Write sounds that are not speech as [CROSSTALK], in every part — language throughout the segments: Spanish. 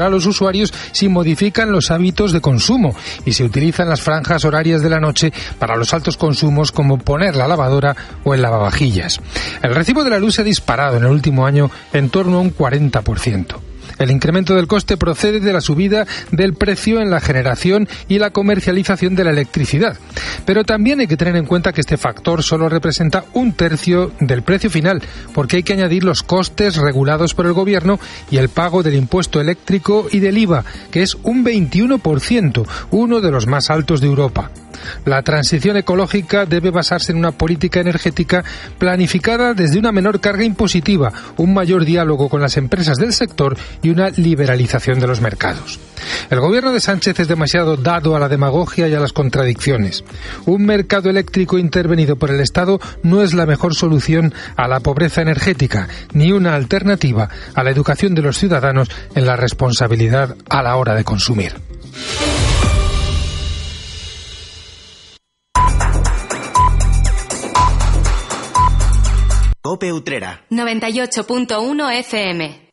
a los usuarios si modifican los hábitos de consumo y se utilizan las franjas horarias de la noche para los altos consumos como poner la lavadora o el lavavajillas. El recibo de la luz se ha disparado en el último año en torno a un 40%. El incremento del coste procede de la subida del precio en la generación y la comercialización de la electricidad. Pero también hay que tener en cuenta que este factor solo representa un tercio del precio final, porque hay que añadir los costes regulados por el Gobierno y el pago del impuesto eléctrico y del IVA, que es un 21%, uno de los más altos de Europa. La transición ecológica debe basarse en una política energética planificada desde una menor carga impositiva, un mayor diálogo con las empresas del sector y una liberalización de los mercados. El gobierno de Sánchez es demasiado dado a la demagogia y a las contradicciones. Un mercado eléctrico intervenido por el Estado no es la mejor solución a la pobreza energética, ni una alternativa a la educación de los ciudadanos en la responsabilidad a la hora de consumir. Cope Utrera. 98.1 FM.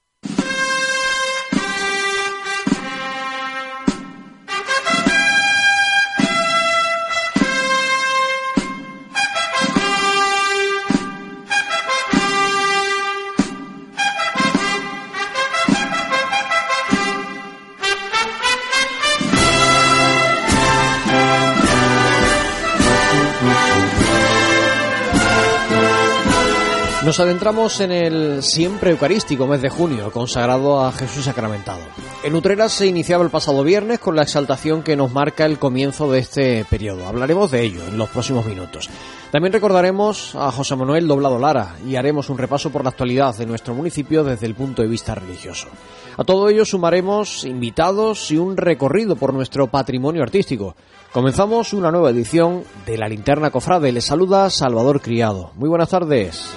Nos adentramos en el siempre eucarístico mes de junio, consagrado a Jesús sacramentado. En Utrera se iniciaba el pasado viernes con la exaltación que nos marca el comienzo de este periodo. Hablaremos de ello en los próximos minutos. También recordaremos a José Manuel Doblado Lara y haremos un repaso por la actualidad de nuestro municipio desde el punto de vista religioso. A todo ello sumaremos invitados y un recorrido por nuestro patrimonio artístico. Comenzamos una nueva edición de La Linterna Cofrade. Les saluda Salvador Criado. Muy buenas tardes.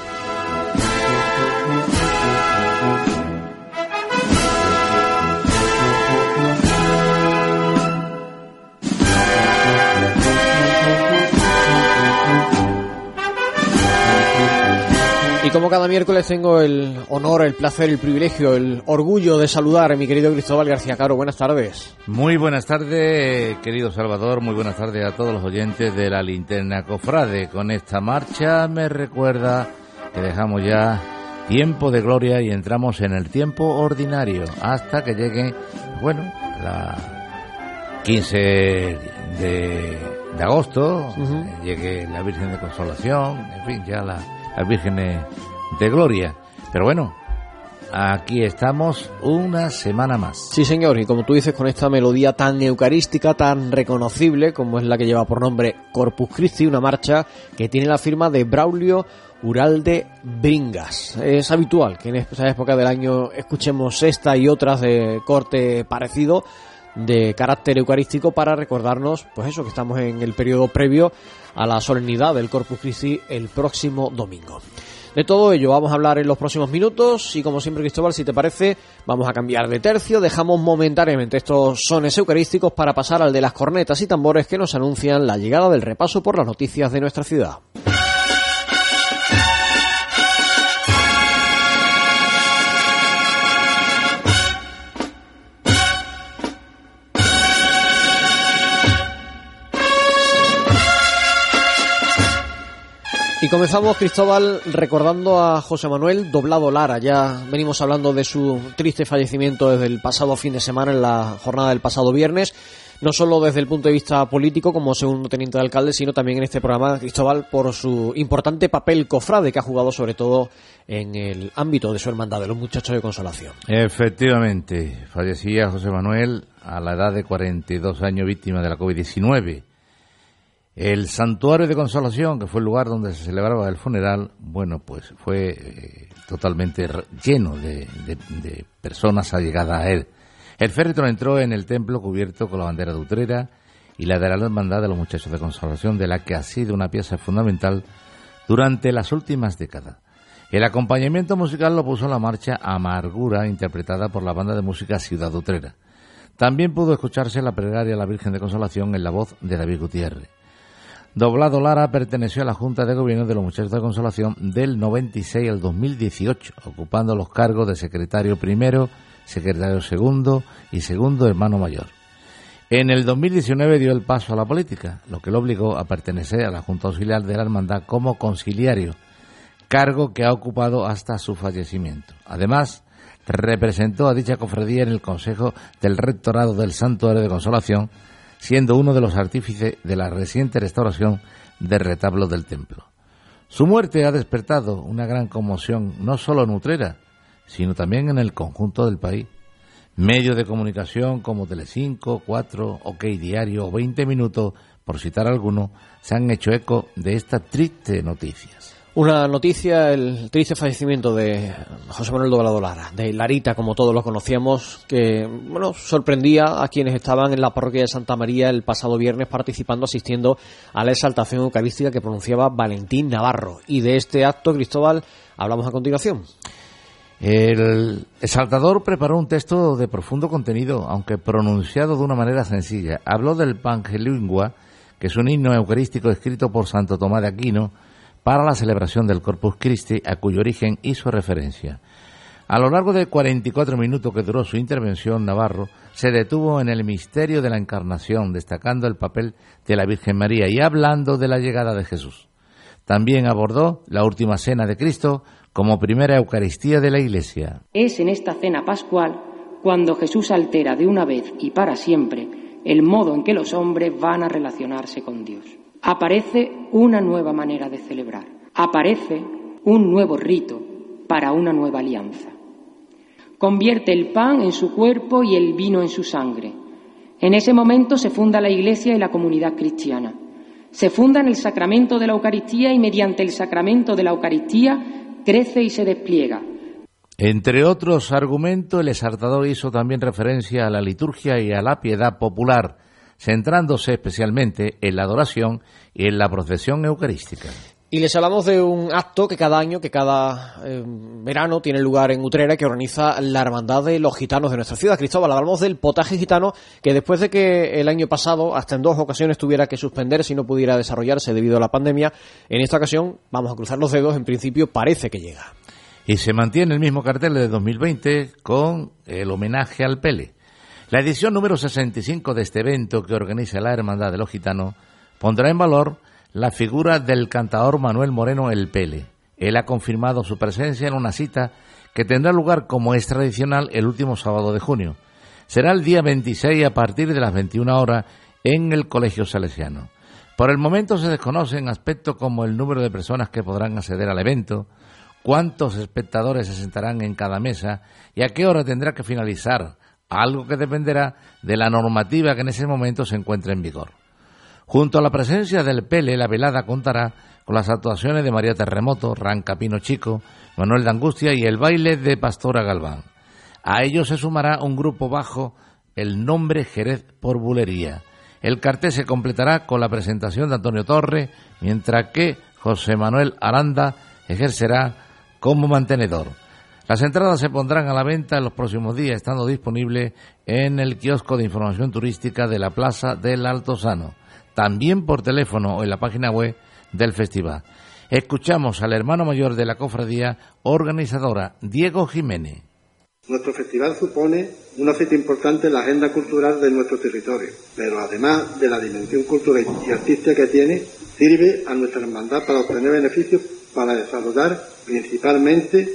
Como cada miércoles tengo el honor, el placer, el privilegio, el orgullo de saludar a mi querido Cristóbal García Caro. Buenas tardes. Muy buenas tardes, querido Salvador. Muy buenas tardes a todos los oyentes de la Linterna Cofrade. Con esta marcha me recuerda que dejamos ya tiempo de gloria y entramos en el tiempo ordinario hasta que llegue, bueno, la 15 de, de agosto, llegue la Virgen de Consolación, en fin, ya la las vírgenes de gloria. Pero bueno, aquí estamos una semana más. Sí, señor, y como tú dices, con esta melodía tan eucarística, tan reconocible, como es la que lleva por nombre Corpus Christi, una marcha que tiene la firma de Braulio Uralde Bringas. Es habitual que en esta época del año escuchemos esta y otras de corte parecido de carácter eucarístico para recordarnos, pues eso, que estamos en el periodo previo a la solemnidad del Corpus Christi el próximo domingo. De todo ello vamos a hablar en los próximos minutos y como siempre Cristóbal, si te parece, vamos a cambiar de tercio, dejamos momentáneamente estos sones eucarísticos para pasar al de las cornetas y tambores que nos anuncian la llegada del repaso por las noticias de nuestra ciudad. Y comenzamos, Cristóbal, recordando a José Manuel Doblado Lara. Ya venimos hablando de su triste fallecimiento desde el pasado fin de semana, en la jornada del pasado viernes. No solo desde el punto de vista político, como segundo teniente de alcalde, sino también en este programa, Cristóbal, por su importante papel cofrade que ha jugado sobre todo en el ámbito de su hermandad, de los muchachos de consolación. Efectivamente, fallecía José Manuel a la edad de 42 años víctima de la COVID-19 el santuario de consolación, que fue el lugar donde se celebraba el funeral, bueno, pues fue eh, totalmente lleno de, personas allegadas a él. El féretro entró en el templo cubierto con la bandera de Utrera y la de la hermandad de los muchachos de consolación, de la que ha sido una pieza fundamental durante las últimas décadas. El acompañamiento musical lo puso en la marcha Amargura, interpretada por la banda de música Ciudad Utrera. También pudo escucharse la plegaria a la Virgen de Consolación en la voz de David Gutiérrez. Doblado Lara perteneció a la Junta de Gobierno de los Muchachos de Consolación del 96 al 2018, ocupando los cargos de secretario primero, secretario segundo y segundo hermano mayor. En el 2019 dio el paso a la política, lo que lo obligó a pertenecer a la Junta Auxiliar de la Hermandad como conciliario, cargo que ha ocupado hasta su fallecimiento. Además, representó a dicha cofradía en el Consejo del Rectorado del Santuario de Consolación, siendo uno de los artífices de la reciente restauración del retablo del templo. Su muerte ha despertado una gran conmoción no solo en Utrera, sino también en el conjunto del país. Medios de comunicación como Telecinco, 4, OK Diario o 20 Minutos, por citar alguno, se han hecho eco de esta triste noticia. Una noticia, el triste fallecimiento de José Manuel Doblado Lara, de Larita, como todos lo conocíamos, que bueno, sorprendía a quienes estaban en la parroquia de Santa María el pasado viernes participando, asistiendo a la exaltación eucarística que pronunciaba Valentín Navarro. Y de este acto, Cristóbal, hablamos a continuación. El exaltador preparó un texto de profundo contenido, aunque pronunciado de una manera sencilla. Habló del Pangelingua, que es un himno eucarístico escrito por Santo Tomás de Aquino, para la celebración del Corpus Christi, a cuyo origen hizo referencia. A lo largo de 44 minutos que duró su intervención, Navarro se detuvo en el misterio de la encarnación, destacando el papel de la Virgen María y hablando de la llegada de Jesús. También abordó la última cena de Cristo como primera Eucaristía de la Iglesia. Es en esta cena pascual cuando Jesús altera de una vez y para siempre el modo en que los hombres van a relacionarse con Dios aparece una nueva manera de celebrar, aparece un nuevo rito para una nueva alianza. Convierte el pan en su cuerpo y el vino en su sangre. En ese momento se funda la Iglesia y la comunidad cristiana. Se funda en el sacramento de la Eucaristía y mediante el sacramento de la Eucaristía crece y se despliega. Entre otros argumentos, el exaltador hizo también referencia a la liturgia y a la piedad popular centrándose especialmente en la adoración y en la procesión eucarística. Y les hablamos de un acto que cada año, que cada eh, verano tiene lugar en Utrera, que organiza la Hermandad de los Gitanos de nuestra ciudad. Cristóbal, hablamos del potaje gitano, que después de que el año pasado, hasta en dos ocasiones, tuviera que suspender si no pudiera desarrollarse debido a la pandemia, en esta ocasión, vamos a cruzar los dedos, en principio parece que llega. Y se mantiene el mismo cartel de 2020 con el homenaje al Pele. La edición número 65 de este evento que organiza la Hermandad de los Gitanos pondrá en valor la figura del cantador Manuel Moreno El Pele. Él ha confirmado su presencia en una cita que tendrá lugar como es tradicional el último sábado de junio. Será el día 26 a partir de las 21 horas en el Colegio Salesiano. Por el momento se desconocen aspectos como el número de personas que podrán acceder al evento, cuántos espectadores se sentarán en cada mesa y a qué hora tendrá que finalizar algo que dependerá de la normativa que en ese momento se encuentre en vigor. Junto a la presencia del Pele, la velada contará con las actuaciones de María Terremoto, Ranca Pino Chico, Manuel de Angustia y el baile de Pastora Galván. A ello se sumará un grupo bajo el nombre Jerez por Bulería. El cartel se completará con la presentación de Antonio Torre, mientras que José Manuel Aranda ejercerá como mantenedor. Las entradas se pondrán a la venta en los próximos días, estando disponibles en el kiosco de información turística de la Plaza del Alto Sano, también por teléfono o en la página web del festival. Escuchamos al hermano mayor de la cofradía organizadora, Diego Jiménez. Nuestro festival supone una cita importante en la agenda cultural de nuestro territorio, pero además de la dimensión cultural y artística que tiene, sirve a nuestra hermandad para obtener beneficios para desarrollar principalmente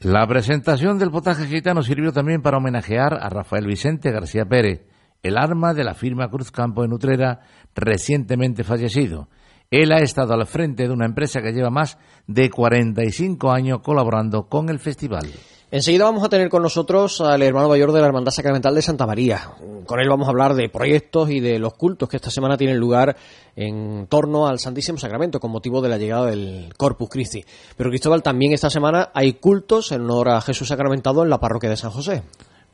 la presentación del potaje gitano sirvió también para homenajear a Rafael Vicente García Pérez, el arma de la firma Cruz Campo en Utrera, recientemente fallecido. Él ha estado al frente de una empresa que lleva más de 45 años colaborando con el festival. Enseguida vamos a tener con nosotros al hermano mayor de la Hermandad Sacramental de Santa María. Con él vamos a hablar de proyectos y de los cultos que esta semana tienen lugar en torno al Santísimo Sacramento con motivo de la llegada del Corpus Christi. Pero Cristóbal, también esta semana hay cultos en honor a Jesús sacramentado en la parroquia de San José.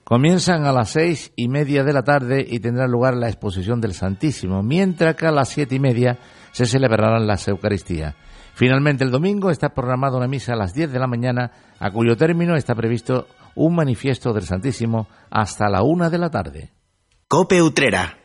Comienzan a las seis y media de la tarde y tendrá lugar la exposición del Santísimo, mientras que a las siete y media se celebrarán las Eucaristías. Finalmente, el domingo está programada una misa a las 10 de la mañana, a cuyo término está previsto un manifiesto del Santísimo hasta la una de la tarde. Cope Utrera.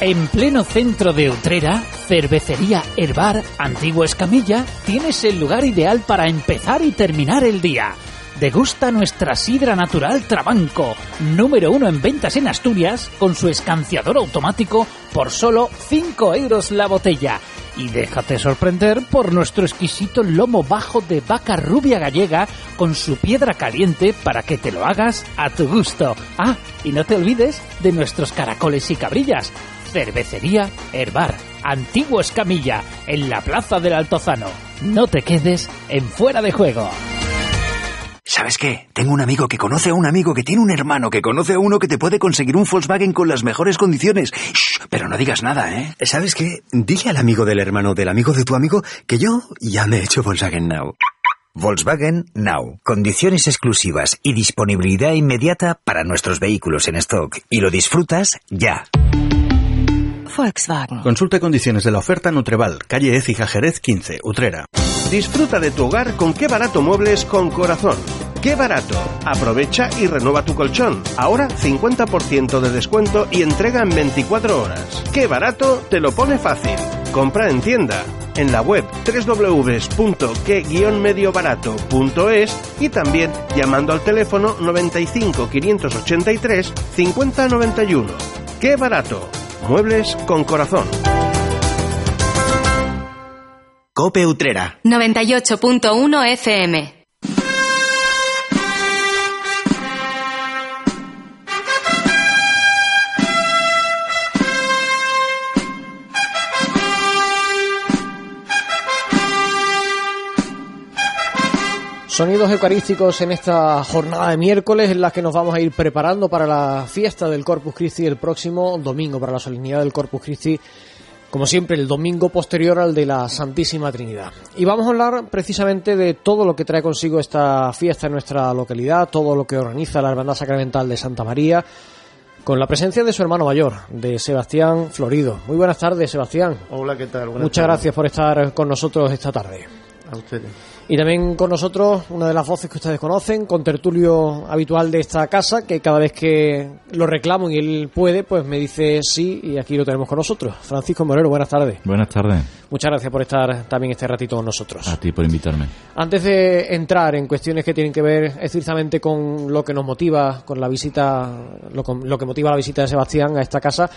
En pleno centro de Utrera, Cervecería Herbar, Antigua Escamilla, tienes el lugar ideal para empezar y terminar el día Degusta nuestra sidra natural Trabanco, número uno en ventas en Asturias, con su escanciador automático por solo 5 euros la botella. Y déjate sorprender por nuestro exquisito lomo bajo de vaca rubia gallega con su piedra caliente para que te lo hagas a tu gusto. Ah, y no te olvides de nuestros caracoles y cabrillas. Cervecería Herbar, Antiguo Escamilla, en la Plaza del Altozano. No te quedes en fuera de juego. ¿Sabes qué? Tengo un amigo que conoce a un amigo que tiene un hermano que conoce a uno que te puede conseguir un Volkswagen con las mejores condiciones. Shh, pero no digas nada, ¿eh? ¿Sabes qué? Dile al amigo del hermano del amigo de tu amigo que yo ya me he hecho Volkswagen Now. Volkswagen Now. Condiciones exclusivas y disponibilidad inmediata para nuestros vehículos en stock. Y lo disfrutas ya. Volkswagen. Consulta condiciones de la oferta Nutreval, calle Écija Jerez 15, Utrera. Disfruta de tu hogar con qué barato muebles con corazón. ¡Qué barato! Aprovecha y renueva tu colchón. Ahora 50% de descuento y entrega en 24 horas. ¡Qué barato! Te lo pone fácil. Compra en tienda, en la web www.que-mediobarato.es y también llamando al teléfono 95 583 5091. ¡Qué barato! Muebles con corazón. Cope Utrera. 98.1 FM. Sonidos eucarísticos en esta jornada de miércoles en la que nos vamos a ir preparando para la fiesta del Corpus Christi el próximo domingo, para la solemnidad del Corpus Christi, como siempre, el domingo posterior al de la Santísima Trinidad. Y vamos a hablar precisamente de todo lo que trae consigo esta fiesta en nuestra localidad, todo lo que organiza la Hermandad Sacramental de Santa María, con la presencia de su hermano mayor, de Sebastián Florido. Muy buenas tardes, Sebastián. Hola, ¿qué tal? Buenas Muchas tardes. gracias por estar con nosotros esta tarde. A ustedes. Y también con nosotros una de las voces que ustedes conocen, con tertulio habitual de esta casa, que cada vez que lo reclamo y él puede, pues me dice sí y aquí lo tenemos con nosotros. Francisco Moreno, buenas tardes. Buenas tardes. Muchas gracias por estar también este ratito con nosotros. A ti por invitarme. Antes de entrar en cuestiones que tienen que ver estrictamente con lo que nos motiva, con la visita, lo, con- lo que motiva la visita de Sebastián a esta casa,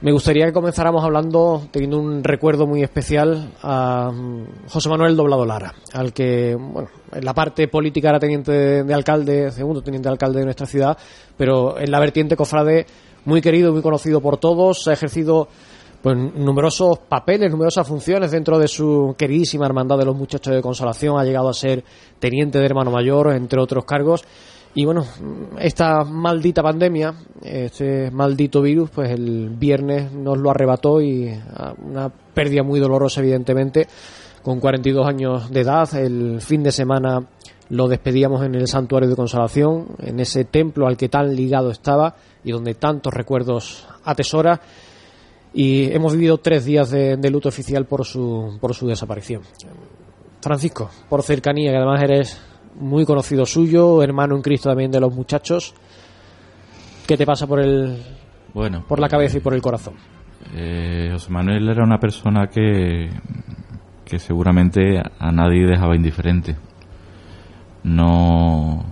me gustaría que comenzáramos hablando, teniendo un recuerdo muy especial a mm, José Manuel Doblado Lara, al que, bueno, en la parte política era teniente de, de alcalde, segundo teniente de alcalde de nuestra ciudad, pero en la vertiente cofrade muy querido, muy conocido por todos, ha ejercido pues numerosos papeles, numerosas funciones dentro de su queridísima hermandad de los muchachos de consolación, ha llegado a ser teniente de hermano mayor, entre otros cargos. Y bueno, esta maldita pandemia, este maldito virus, pues el viernes nos lo arrebató y ah, una pérdida muy dolorosa, evidentemente, con 42 años de edad. El fin de semana lo despedíamos en el santuario de consolación, en ese templo al que tan ligado estaba y donde tantos recuerdos atesora y hemos vivido tres días de, de luto oficial por su, por su desaparición. Francisco, por cercanía, que además eres muy conocido suyo, hermano en Cristo también de los muchachos, ¿qué te pasa por el Bueno, por la cabeza y por el corazón? eh, José Manuel era una persona que, que seguramente a nadie dejaba indiferente. No,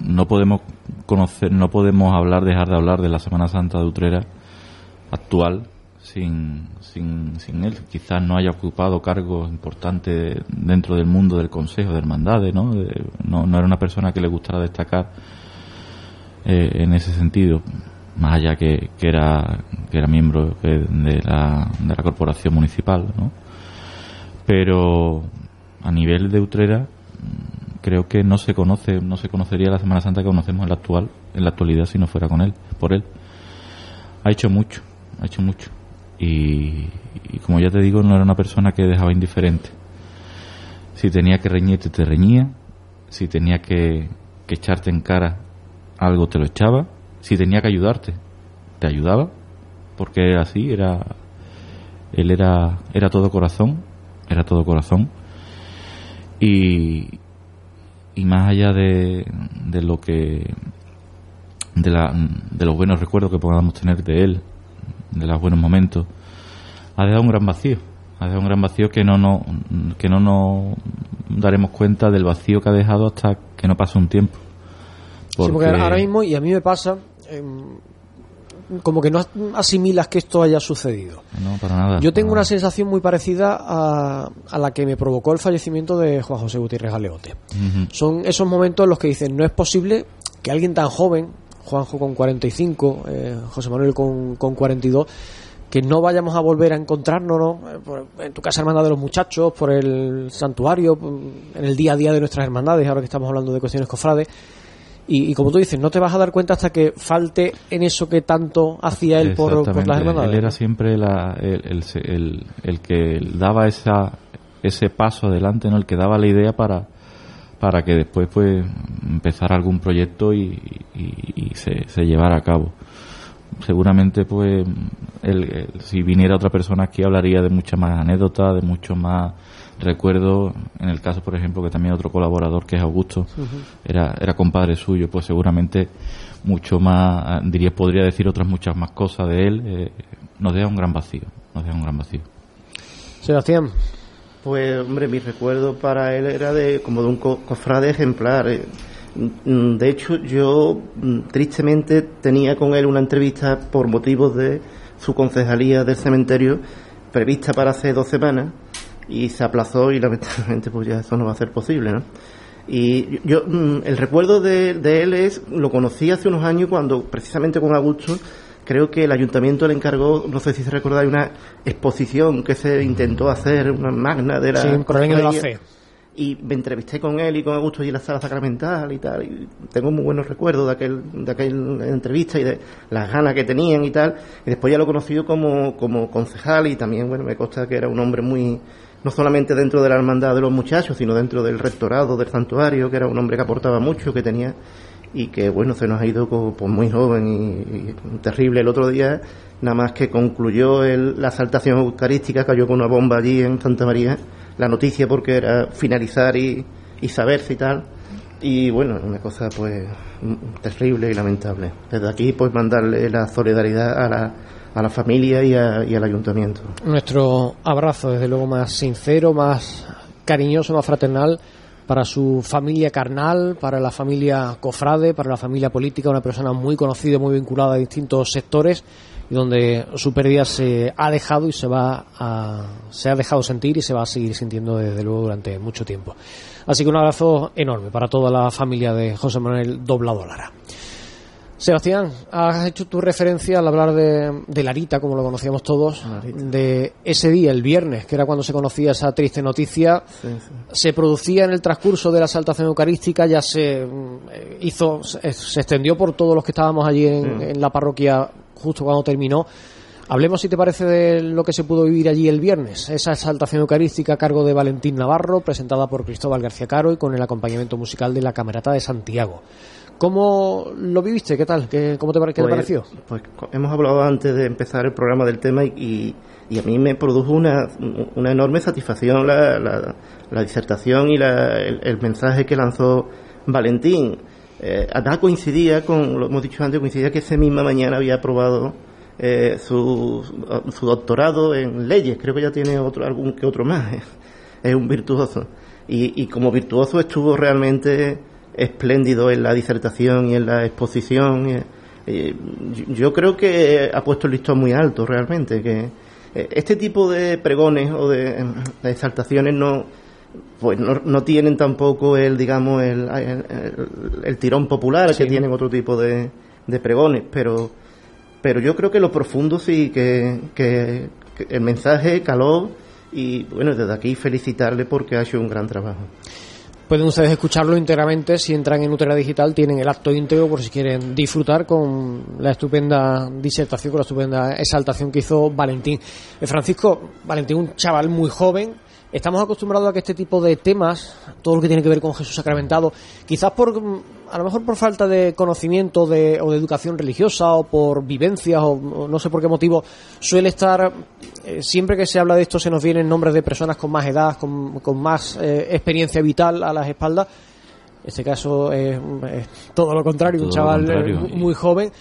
no podemos conocer, no podemos hablar, dejar de hablar de la Semana Santa de Utrera actual sin, sin, sin él. Quizás no haya ocupado cargos importantes dentro del mundo del Consejo de Hermandades, ¿no? No, no era una persona que le gustara destacar eh, en ese sentido, más allá que, que era que era miembro de la, de la corporación municipal, ¿no? Pero a nivel de Utrera creo que no se conoce, no se conocería la Semana Santa que conocemos en la actual, en la actualidad si no fuera con él, por él. Ha hecho mucho, ha hecho mucho. Y, como ya te digo, no era una persona que dejaba indiferente. Si tenía que reñirte, te reñía. Si tenía que, que echarte en cara algo, te lo echaba. Si tenía que ayudarte, te ayudaba. Porque era así, era. Él era, era todo corazón. Era todo corazón. Y, y más allá de, de lo que. De, la, de los buenos recuerdos que podamos tener de él, de los buenos momentos, ha dejado un gran vacío. Ha dejado un gran vacío que no, no, que no nos daremos cuenta del vacío que ha dejado hasta que no pase un tiempo. Sí, porque ahora mismo, y a mí me pasa, em, como que no asimilas que esto haya sucedido. No, para nada. Yo tengo una nada. sensación muy parecida a, a la que me provocó el fallecimiento de Juan José Gutiérrez Galeote. Ujú. Son esos momentos en los que dicen, no es posible que alguien tan joven, Juanjo con 45, eh, José Manuel con, con 42, que no vayamos a volver a encontrarnos ¿no? Eh, por- en tu casa hermandad de los muchachos, por el santuario, por- en el día a día de nuestras hermandades, ahora que estamos hablando de cuestiones cofrades. Y, y como tú dices, no te vas a dar cuenta hasta que falte en eso que tanto hacía él por, por las hermandades. Él era siempre la- el, el- el- el que daba esa, ese paso adelante, ¿no? el que daba la idea para, para que después pues empezara algún proyecto y, y- y se, se llevara a cabo. Seguramente pues él, si viniera otra persona aquí hablaría de muchas más anécdotas, de mucho más recuerdos. En el caso, por ejemplo, que también otro colaborador que es Augusto, era, era compadre suyo, pues seguramente mucho más, diría, podría decir otras muchas más cosas de él, eh, nos deja un gran vacío, nos deja un gran vacío. Sebastián. Pues, hombre, mi recuerdo para él era de como de un co- cofrade ejemplar. eh. Mm, De hecho, yo mm, tristemente tenía con él una entrevista por motivos de su concejalía del cementerio prevista para hace dos semanas y se aplazó y lamentablemente pues ya eso no va a ser posible, ¿no? Y yo, mm, el recuerdo de, de él es, lo conocí hace unos años cuando, precisamente con Augusto, creo que el ayuntamiento le encargó, no sé si se recordáis, una exposición que se intentó hacer, una magna de la... Sí, año de la fe. Y me entrevisté con él y con Augusto y en la sala sacramental y tal. Y tengo muy buenos recuerdos de aquel, de aquella entrevista y de las ganas que tenían y tal. Y después ya lo he conocido como, como concejal y también, bueno, me consta que era un hombre muy, no solamente dentro de la hermandad de los muchachos, sino dentro del rectorado, del santuario, que era un hombre que aportaba mucho, que tenía y que bueno se nos ha ido pues, muy joven y, terrible el otro día nada más que concluyó el- la asaltación eucarística cayó con una bomba allí en Santa María la noticia porque era finalizar y, y saberse y tal. Y bueno una cosa pues terrible y lamentable. Desde aquí pues mandarle la solidaridad a la, a la familia y, a- y al ayuntamiento. Nuestro abrazo, desde luego, más sincero, más cariñoso, más fraternal para su familia carnal, para la familia cofrade, para la familia política, una persona muy conocida, muy vinculada a distintos sectores y donde su pérdida se ha dejado y se va a, se ha dejado sentir y se va a seguir sintiendo desde luego durante mucho tiempo. Así que un abrazo enorme para toda la familia de José Manuel Doblado Lara. Sebastián, has hecho tu referencia al hablar de, de Larita, como lo conocíamos todos, de ese día, el viernes, que era cuando se conocía esa triste noticia. Se producía en el transcurso de la exaltación eucarística, ya se mm, eh, hizo, se, se extendió por todos los que estábamos allí en, en la parroquia justo cuando terminó. Hablemos, si te parece, de lo que se pudo vivir allí el viernes. Esa exaltación eucarística a cargo de Valentín Navarro, presentada por Cristóbal García Caro y con el acompañamiento musical de la Camerata de Santiago. ¿Cómo lo viviste? ¿Qué tal? ¿Qué, ¿Cómo te, Pues- pareció? Pues hemos hablado antes de empezar el programa del tema y, y, y a mí me produjo una, una enorme satisfacción la, la, la disertación y la- el, el mensaje que lanzó Valentín. Eh, además coincidía con, lo hemos dicho antes, coincidía que esa misma mañana había aprobado eh, su, su doctorado en leyes. Creo que ya tiene otro, algún que otro más. [LAUGHS] Es un virtuoso. Y, y como virtuoso estuvo realmente espléndido en la disertación y en la exposición. y, eh, yo- creo que ha puesto el listón muy alto realmente. Que eh, este tipo de pregones o de, de exaltaciones no, pues no, no tienen tampoco el, digamos, el, el- el- el tirón popular que tienen otro tipo de, de pregones, pero, pero yo creo que lo profundo sí, que, que- que el mensaje caló y bueno, desde aquí felicitarle porque ha hecho un gran trabajo. Pueden ustedes escucharlo íntegramente si entran en Utera Digital, tienen el acto íntegro por si quieren disfrutar con la estupenda disertación, con la estupenda exaltación que hizo Valentín. Eh, Francisco, Valentín, un chaval muy joven, estamos acostumbrados a que este tipo de temas, todo lo que tiene que ver con Jesús sacramentado, quizás por, mm, a lo mejor por falta de conocimiento de, o de educación religiosa o por vivencias o, o no sé por qué motivo, suele estar, eh, siempre que se habla de esto se nos vienen nombres de personas con más edad, con, con más eh, experiencia vital a las espaldas. En este caso es, es todo lo contrario, un Todo chaval eh, contrario. muy joven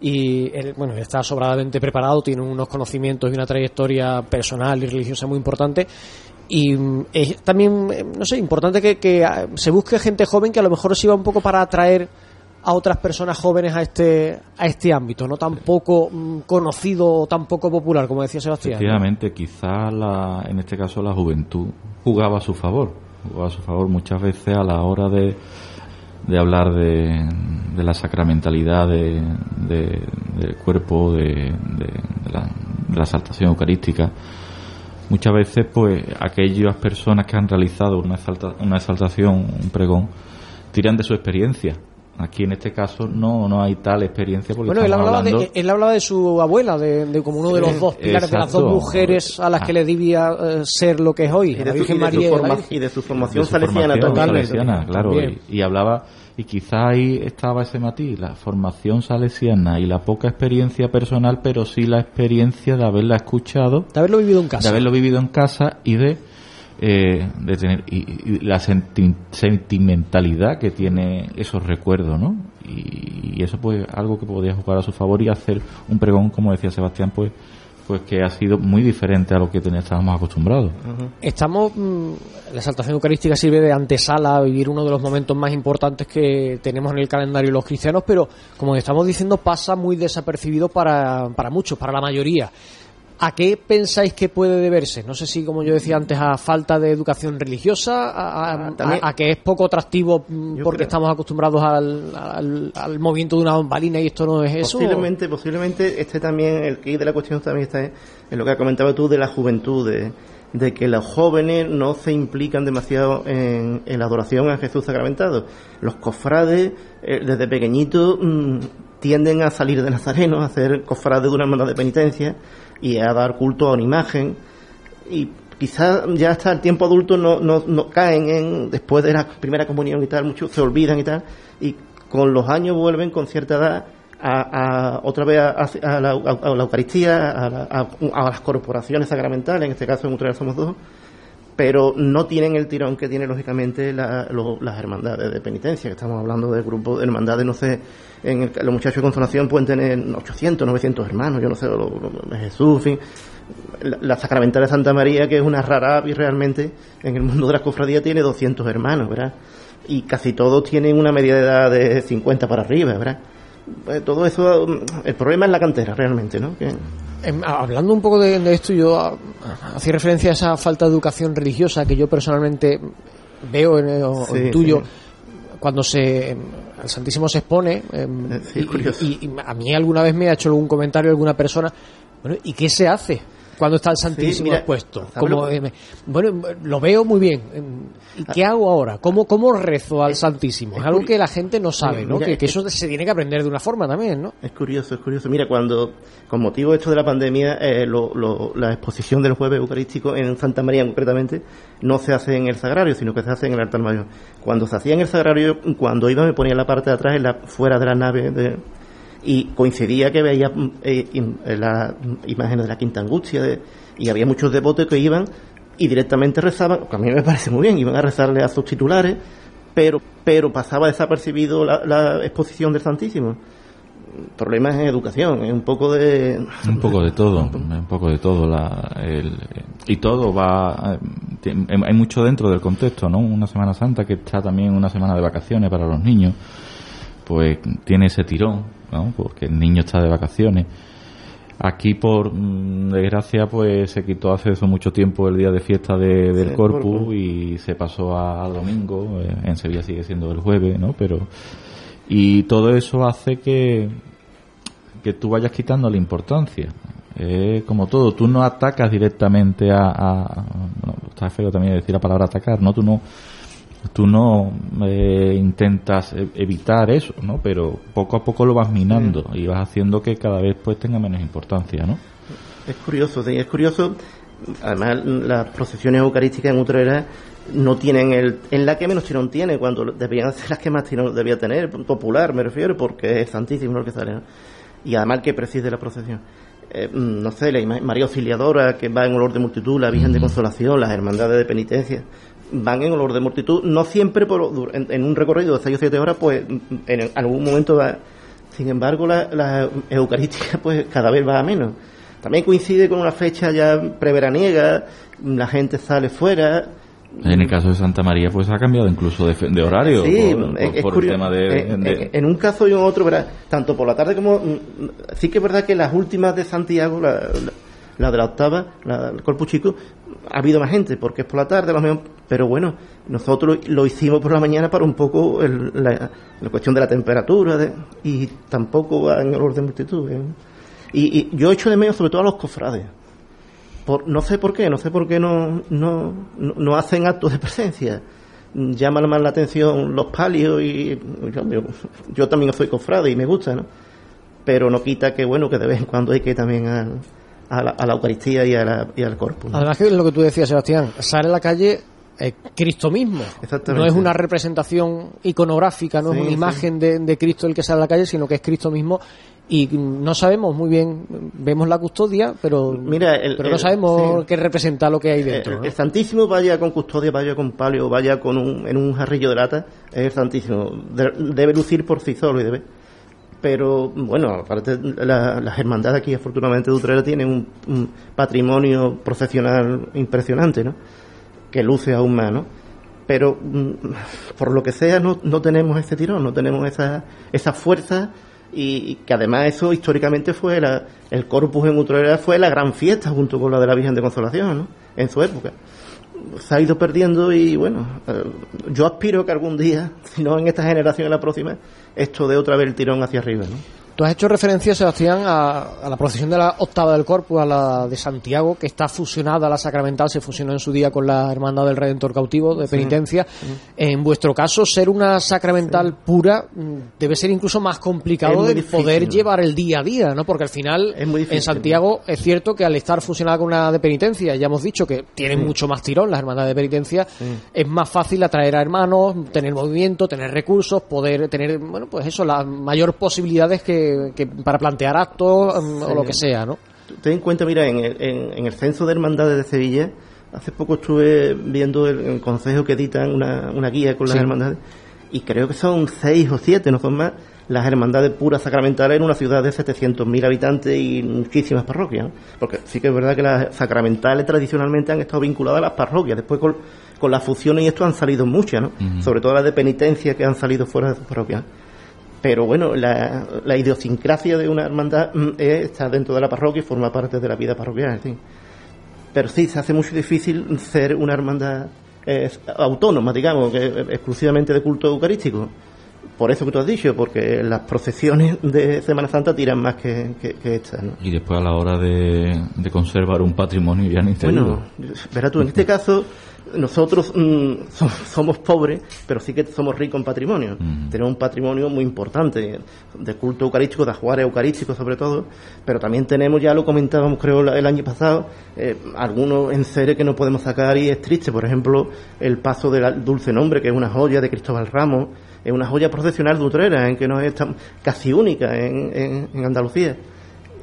y él, bueno, está sobradamente preparado, tiene unos conocimientos y una trayectoria personal y religiosa muy importante y mm, es también, eh, no sé, importante que, que ah, se busque gente joven que a lo mejor sirva un poco para atraer a otras personas jóvenes a este a este ámbito, no tan poco mm, conocido o tan poco popular, como decía Sebastián. Efectivamente, quizá la, en este caso la juventud jugaba a su favor, jugaba a su favor muchas veces a la hora de, de hablar de, de la sacramentalidad de, de- del cuerpo, de, la, exaltación eucarística. Muchas veces, pues, aquellas personas que han realizado una, exalta- una exaltación, un pregón, tiran de su experiencia. Aquí en este caso no, no hay tal experiencia porque Bueno, él hablaba, hablando... de, él hablaba de su abuela, de, de como uno de los dos pilares, de las dos mujeres a las que le debía eh, ser lo que es hoy, Y de la su- Virgen y de su María. forma- Virgen. y de su formación de su salesiana salesiana, claro, y hablaba y quizá ahí estaba ese matiz, la formación salesiana y la poca experiencia personal, pero sí la experiencia de haberla escuchado, De haberlo vivido en de casa. haberlo vivido en casa y de eh, de tener y, y la senti- sentimentalidad que tiene esos recuerdos, ¿no? Y, y eso pues algo que podía jugar a su favor y hacer un pregón, como decía Sebastián, pues pues que ha sido muy diferente a lo que estábamos acostumbrados. Estamos, mm, la exaltación eucarística sirve de antesala a vivir uno de los momentos más importantes que tenemos en el calendario los cristianos, pero como estamos diciendo pasa muy desapercibido para, para muchos, para la mayoría. ¿A qué pensáis que puede deberse? No sé si, como yo decía antes, a falta de educación religiosa, a, a- también- a- a que es poco atractivo mm, Yo porque creo- estamos acostumbrados al, al- al movimiento de una bambalina y esto no es eso. Posiblemente, posiblemente este también, el key de la cuestión también está en, en lo que comentaba tú de la juventud, de, de que los jóvenes no se implican demasiado en, en la adoración a Jesús sacramentado. Los cofrades, eh, desde pequeñitos, mm, tienden a salir de Nazareno, a hacer cofrades de una hermandad de penitencia y a dar culto a una imagen. Y quizás ya hasta el tiempo adulto no, no, caen en, después de la primera comunión y tal, muchos se olvidan y tal, y con los años vuelven con cierta edad a, a- otra vez a, a la, a- la Eucaristía, a, la- a las corporaciones sacramentales, en este caso en Utrera somos dos, pero no tienen el tirón que tienen lógicamente la- lo- las hermandades de penitencia, que estamos hablando de grupos de hermandades, no sé, en el- los muchachos de consolación pueden tener 800, 900 hermanos, yo no sé, lo- lo- Jesús, fin. La, la sacramental de Santa María, que es una rara avis realmente, en el mundo de las cofradías tiene 200 hermanos, ¿verdad? Y casi todos tienen una media de edad de 50 para arriba, ¿verdad? Pues todo eso, mm, el problema es la cantera realmente, ¿no? Que, Em, hablando un poco de, de esto, yo hacía referencia a esa falta de educación religiosa que yo personalmente veo en, el- o Sí, intuyo sí. cuando se em, el Santísimo se expone em, sí, y, y- y a mí alguna vez me ha hecho algún comentario alguna persona bueno y qué se hace cuando está el Santísimo mira, expuesto ¿sabes lo- como em, bueno lo veo muy bien. Em, y qué hago ahora cómo cómo rezo al Santísimo es algo que la gente no sabe no Mira, que, que es- eso se tiene que aprender de una forma también no Es curioso, es curioso. Mira, cuando, con motivo de esto de la pandemia, eh, lo- lo- la exposición del jueves eucarístico en Santa María concretamente no se hace en el sagrario, sino que se hace en el altar mayor. Cuando se hacía en el sagrario, cuando iba me ponía en la parte de atrás, en la, fuera de la nave, de- y coincidía que veía mm, eh, eh, las imágenes de la Quinta Angustia, de- y había muchos devotos que iban y directamente rezaban, que a mí me [LAUGHS] parece muy bien, iban a rezarle a sus titulares, pero, pero pasaba desapercibido la, la exposición del Santísimo problemas en educación, es un poco de... Un poco de [LAUGHS] todo, un poco de todo. La, el- y todo va. eh, Hay mucho dentro del contexto, ¿no? Una Semana Santa que está también una semana de vacaciones para los niños, pues tiene ese tirón, ¿no? Porque el niño está de vacaciones. Aquí, por mm, desgracia, pues se quitó hace eso mucho tiempo el día de fiesta de- del Sí, Corpus Corpus. y se pasó a, a domingo. eh, en Sevilla sigue siendo el jueves, ¿no? Pero. Y todo eso hace que, que tú vayas quitando la importancia. Como todo, tú no atacas directamente a, a- bueno, está feo también decir la palabra atacar, ¿no? Tú no, tú no eh, intentas e- evitar eso, ¿no? Pero poco a poco lo vas minando y vas haciendo que cada vez pues tenga menos importancia, ¿no? Es curioso, sí, es curioso. Además, las procesiones eucarísticas en Utrera no tienen el... En la que menos tirón tiene, cuando deberían ser las que más tirón debía tener, popular me refiero, porque es santísimo lo que sale. ¿no? Y además el que preside la procesión. Eh, mm, no sé, la María Auxiliadora, que va en olor de multitud, la Virgen de Consolación, las hermandades de penitencia, van en olor de multitud, no siempre por, en, en un recorrido de 6 o 7 horas, pues mm, en algún momento va... Sin embargo, la, la eucarística, pues cada vez va a menos También coincide con una fecha ya preveraniega, la gente sale fuera. En el caso de Santa María, pues ha cambiado incluso de, de horario Sí, por, es- por- es por el curioso. tema de, En- de- en, en un caso y en otro, ¿verdad? tanto por la tarde como... mm, Sí que es verdad que las últimas de Santiago, la, la- la de la octava, la del Corpus Chico, ha habido más gente, porque es por la tarde, a lo mejor, pero bueno, nosotros lo hicimos por la mañana para un poco el- la, cuestión de la temperatura y tampoco va en el orden de multitud. ¿eh? Y, y yo echo de menos sobre todo a los cofrades. Por, no sé por qué, no sé por qué no, no, no, hacen actos de presencia. Llaman más la atención los palios y yo, yo- también soy cofrade y me gusta, ¿no? Pero no quita que, bueno, que de vez en cuando hay que ir también al- a, la, a la Eucaristía y, a la- y al. ¿no? Además que es lo que tú decías, Sebastián, sale a la calle eh, Cristo mismo. Exactamente. No es una representación iconográfica, no Sí, es una sí. imagen de, de Cristo el que sale a la calle, sino que es Cristo mismo. Y no sabemos muy bien, vemos la custodia, pero, Mira, el- pero no sabemos sí. qué representa lo que hay dentro. El, Santísimo vaya con custodia, vaya con palio, vaya con un, en un jarrillo de lata, es el Santísimo. De- debe lucir por sí solo y debe. Pero bueno, aparte la- las hermandades aquí afortunadamente de Utrera tienen un, un patrimonio procesional impresionante, ¿no? Que luce aún más, ¿no? Pero mm, por lo que sea no, no tenemos ese tirón, no tenemos esa, esa fuerza y, que además eso históricamente fue la, el Corpus en Utrera fue la gran fiesta junto con la de la Virgen de Consolación, ¿no? En su época se ha ido perdiendo y bueno, eh, yo aspiro que algún día, [LAUGHS] si no en esta generación, en la próxima, esto dé otra vez el tirón hacia arriba, ¿no? Tú has hecho referencia, Sebastián, a, a la procesión de la octava del Corpus, a la de Santiago, que está fusionada, la sacramental se fusionó en su día con la Hermandad del Redentor Cautivo de Sí, penitencia. En vuestro caso, ser una sacramental pura mm, debe ser incluso más complicado de difícil. poder llevar el día a día, ¿no? Porque al final, difícil. en Santiago, es cierto que al estar fusionada con una de penitencia, ya hemos dicho que tienen Sí. mucho más tirón las hermandades de penitencia, es más fácil atraer a hermanos, tener movimiento, tener recursos, poder tener, bueno, pues eso, las mayor posibilidades que, que para plantear actos mm, o lo que sea, ¿no? Ten en cuenta, mira, en el, en, en el censo de hermandades de Sevilla, hace poco estuve viendo el, el consejo que editan una, una guía con las Sí. hermandades, y creo que son seis o siete, no son más, las hermandades puras sacramentales en una ciudad de 700.000 habitantes y muchísimas parroquias. ¿no? Porque sí que es verdad que las sacramentales tradicionalmente han estado vinculadas a las parroquias, después con, con las fusiones y esto han salido muchas, ¿no? Sobre todo las de penitencia que han salido fuera de sus parroquias. Pero bueno, la, la idiosincrasia de una hermandad mm, es estar dentro de la parroquia y forma parte de la vida parroquial. sí. Pero sí, se hace muy difícil ser una hermandad eh, autónoma, digamos, que, eh, exclusivamente de culto eucarístico. Por eso que tú has dicho, porque las procesiones de Semana Santa tiran más que, que, que estas. ¿no? Y después a la hora de, de conservar un patrimonio ya ni te Bueno, verás tú, en este caso, nosotros mm, so- somos pobres, pero sí que somos ricos en patrimonio. Tenemos un patrimonio muy importante, de culto eucarístico, de ajuares eucarísticos sobre todo, pero también tenemos, ya lo comentábamos creo el año pasado, eh, algunos en serie que no podemos sacar y es triste. Por ejemplo, el paso del Dulce Nombre, que es una joya de Cristóbal Ramos, es una joya procesional de Utrera, en que no es tan- casi única en- en- en Andalucía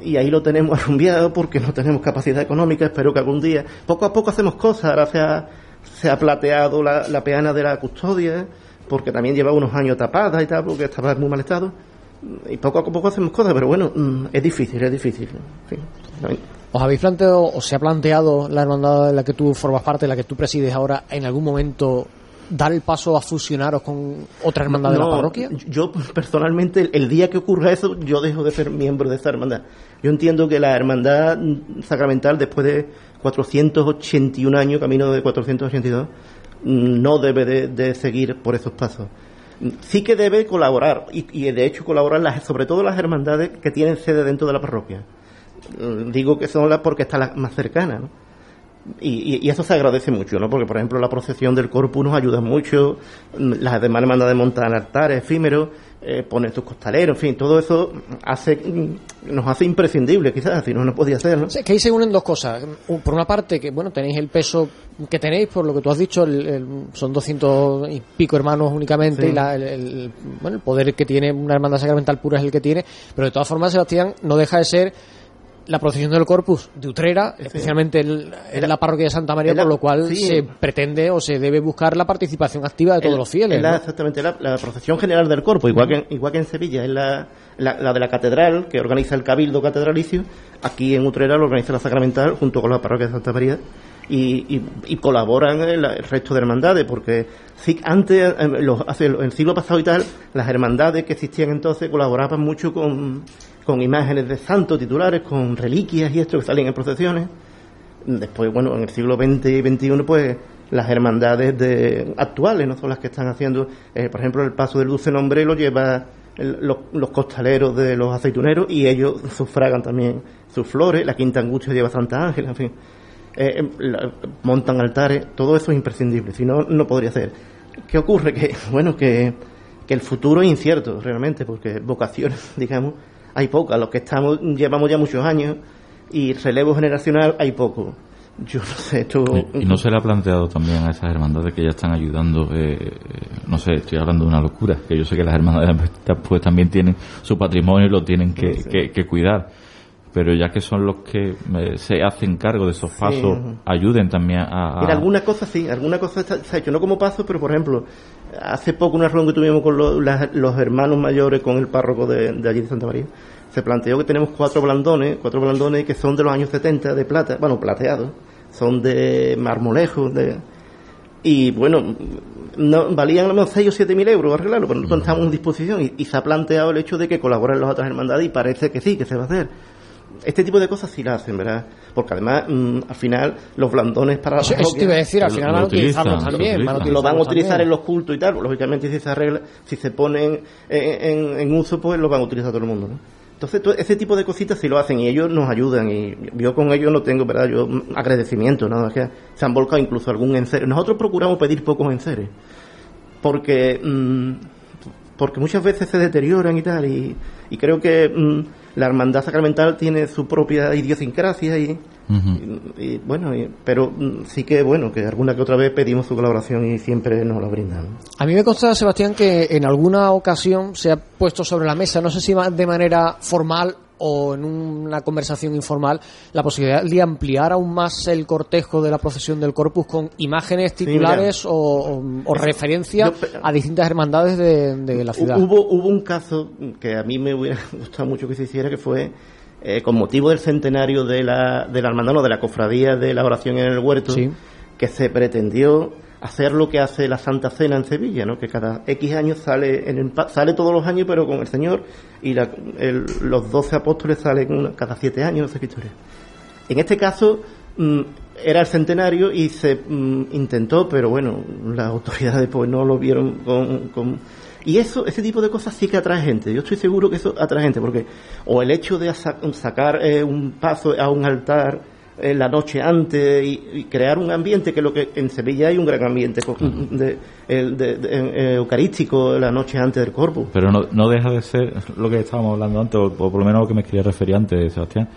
y ahí lo tenemos [LAUGHS] arrumbiado porque no tenemos capacidad económica. Espero que algún día, poco a poco hacemos cosas. Ahora se ha, plateado la, la peana de la custodia, porque también lleva unos años tapada y tal, porque estaba en muy mal estado. Y poco a poco hacemos cosas, pero bueno, mm, es difícil, es difícil. También- ¿Os habéis planteado o se ha planteado la hermandad de la que tú formas parte, la que tú presides ahora, en algún momento dar el paso a fusionaros con otra hermandad de la parroquia? Yo personalmente, el, el día que ocurra eso, yo dejo de ser miembro de esa hermandad. Yo entiendo que la hermandad sacramental, después de 481 años, camino de 482, mm, no debe de, de seguir por esos pasos. Sí que debe colaborar, y, y de hecho colaborar las, sobre todo las hermandades que tienen sede dentro de la parroquia. Digo que son las porque está la más cercana, ¿no? Y, y- y eso se agradece mucho, ¿no? Porque, por ejemplo, la procesión del Corpus nos ayuda mucho, las demás hermandades montan altares efímeros, eh, ponen sus costaleros, en fin, todo eso hace mm, nos hace imprescindible, quizás, si no, no podía ser, ¿no? Sí, es que ahí se unen dos cosas. Por una parte, que bueno, tenéis el peso que tenéis, por lo que tú has dicho, el- el- son 200 y pico hermanos únicamente, Sí. y la- el, el- bueno, el poder que tiene una hermandad sacramental pura es el que tiene, pero de todas formas, Sebastián, no deja de ser la procesión del Corpus de Utrera, especialmente en, la parroquia de Santa María, por lo cual se pretende o se debe buscar la participación activa de todos los fieles. Es exactamente la, procesión general del Corpus, igual que, igual que en Sevilla, es la, la, de la catedral que organiza el Cabildo Catedralicio, aquí en Utrera lo organiza la Sacramental junto con la parroquia de Santa María. Y, y, colaboran el, resto de hermandades, porque antes, en, los, hace, en el siglo pasado y tal, las hermandades que existían entonces colaboraban mucho con, con imágenes de santos titulares, con reliquias y esto que salen en procesiones. Después, bueno, en el siglo XX y XXI, pues las hermandades de, actuales no son las que están haciendo, eh, por ejemplo, el paso del dulce nombre lo lleva los, costaleros de los aceituneros y ellos sufragan también sus flores, la quinta angustia lleva Santa Ángela, en fin, eh, em, montan altares, todo eso es imprescindible, si no, no podría ser. ¿Qué ocurre? Que, [LAUGHS] bueno, que, que el futuro es incierto realmente, porque vocaciones, [LAUGHS] digamos, hay pocas. Los que estamos, llevamos ya muchos años y relevo generacional hay poco. Yo no sé, esto... Y, no se le ha planteado también a esas hermandades que ya están ayudando, eh, no sé, estoy hablando de una locura, que yo sé que las hermandades pues también tienen su patrimonio y lo tienen que, que, cuidar, pero ya que son los que se hacen cargo de esos pasos, ayuden también a... a... alguna cosa sí, alguna cosa se ha hecho, no como paso, pero por ejemplo, hace poco una reunión que tuvimos con los, hermanos mayores, con el párroco de, de allí de Santa María, se planteó que tenemos cuatro blandones, cuatro blandones que son de los años 70 de plata, bueno, plateados, son de marmolejo, de y bueno, no, valían unos 6 o 7 mil euros arreglarlo, pero nosotros estamos en disposición y, se ha planteado el hecho de que colaboren las otras hermandades y parece que sí, que se va a hacer. Este tipo de cosas sí las hacen, ¿verdad? Porque además, mm, al final, los blandones para las Eso te iba a decir, al final van a utilizarlos también. Lo, van a utilizar en los cultos y tal. Lógicamente, si se arregla, si se ponen en, en, uso, pues lo van a utilizar todo el mundo, ¿no? Entonces, ese tipo de cositas sí lo hacen y ellos nos ayudan y yo con ellos no tengo, ¿verdad? Yo agradecimiento, nada que se han volcado incluso algún enseres. Nosotros procuramos pedir pocos enseres porque mm, porque muchas veces se deterioran y tal y, creo que mm, la hermandad sacramental tiene su propia idiosincrasia y, y, bueno, pero mm, sí que bueno, que alguna que otra vez pedimos su colaboración y siempre nos la brindan. A mí me consta, Sebastián, que en alguna ocasión se ha puesto sobre la mesa, no sé si de manera formal o en una conversación informal la posibilidad de ampliar aún más el cortejo de la procesión del Corpus con imágenes titulares o, referencia a distintas hermandades de, la ciudad. Hubo, hubo un caso que a mí me hubiera [LAUGHS] gustado mucho que se hiciera, que fue eh, con motivo del centenario de la, de la hermandad, de la cofradía de la oración en el huerto, que se pretendió hacer lo que hace la Santa Cena en Sevilla, ¿no? que cada X años sale, en sale todos los años, pero con el Señor, y los doce apóstoles salen cada siete años, no historia. En este caso, mm, era el centenario y se mm, intentó, pero bueno, las autoridades pues no lo vieron con, y eso, ese tipo de cosas sí que atrae gente. Yo estoy seguro que eso atrae gente, porque o el hecho de sacar eh, un paso a un altar la noche antes y, crear un ambiente que lo que en Sevilla hay un gran ambiente de, eh, eucarístico la noche antes del corpus. Pero no, no deja de ser lo que estábamos hablando antes, o, por lo menos lo que me quería referir antes, Sebastián,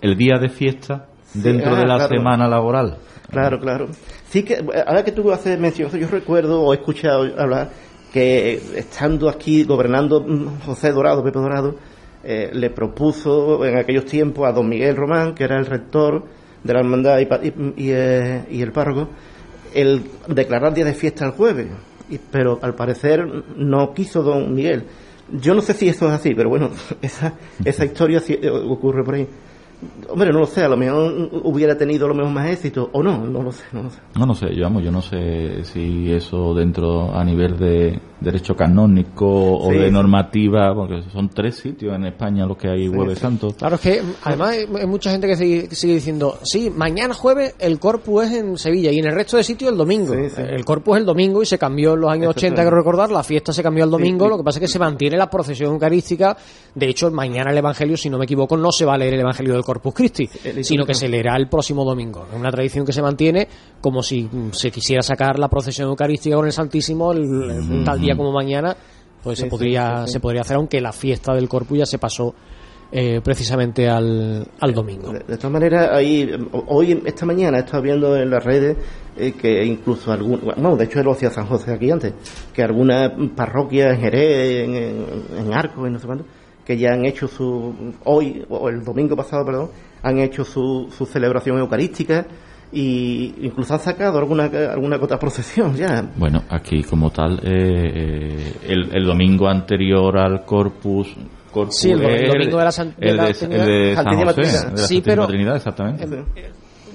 el día de fiesta dentro de la semana laboral. Claro, claro. Sí que, ahora que tú haces mención, yo recuerdo o he escuchado hablar que estando aquí gobernando mm, José Dorado, Pepe Dorado, eh, le propuso en aquellos tiempos a don Miguel Román, que era el rector de la hermandad y, eh, y, el párroco, el declarar día de fiesta el jueves. pero al parecer no quiso don Miguel. Yo no sé si eso es así, pero bueno, [LAUGHS] esa, esa [LAUGHS] historia eh, ocurre por ahí. Hombre, no lo sé, a lo mejor hubiera tenido lo mejor más éxito o no, no lo sé, no lo sé. No, no sé, yo, yo no sé si eso dentro a nivel de derecho canónico o de normativa, porque son tres sitios en España los que hay jueves santo. Claro, es que además hay mucha gente que sigue, diciendo, sí, mañana jueves el corpus es en Sevilla y en el resto de sitios el domingo. el corpus es el domingo y se cambió en los años 80, quiero recordar, la fiesta se cambió al domingo, lo que pasa es que se mantiene la procesión eucarística, de hecho mañana el Evangelio, si no me equivoco, no se va a leer el Evangelio del Corpus Christi, sino que se leerá el próximo domingo. Es una tradición que se mantiene como si se quisiera sacar la procesión eucarística con el Santísimo el, tal día como mañana, pues se podría se podría hacer aunque la fiesta del Corpus ya se pasó eh, precisamente al, al domingo. De, todas maneras, ahí, hoy, esta mañana, he estado viendo en las redes eh, que incluso algún, bueno, de hecho lo hacía San José aquí antes, que alguna parroquia en Jerez, en, en, Arco, en no sé cuánto, que ya han hecho su, hoy, o el domingo pasado, perdón, han hecho su, su celebración eucarística y incluso han sacado alguna alguna otra procesión ya. Bueno, aquí como tal, eh, el, el domingo anterior al Corpus Corpus Sí, el, el domingo de la, San- de el la de, Trinidad. el de San Santísima José, Trinidad. de la Sí, pero- Trinidad, exactamente.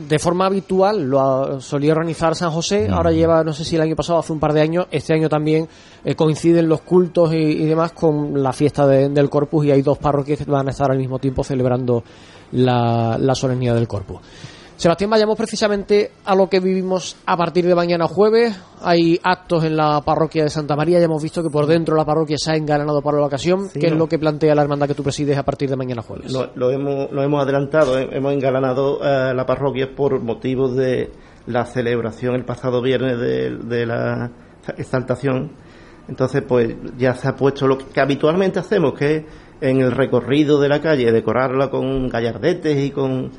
De forma habitual lo ha- solía organizar San José, ahora lleva, no sé si el año pasado, hace un par de años, este año también eh, coinciden los cultos y, y demás con la fiesta de- del Corpus y hay dos parroquias que van a estar al mismo tiempo celebrando la, la solemnidad del Corpus. Sebastián, vayamos precisamente a lo que vivimos a partir de mañana jueves. Hay actos en la parroquia de Santa María. Ya hemos visto que por dentro la parroquia se ha engalanado para la ocasión. Sí, ¿Qué es lo que plantea la hermandad que tú presides a partir de mañana jueves? Lo, lo hemos, lo hemos adelantado, eh, hemos engalanado eh, la parroquia por motivos de la celebración el pasado viernes de, de la exaltación. Entonces, pues ya se ha puesto lo que habitualmente hacemos, que es en el recorrido de la calle decorarla con gallardetes y con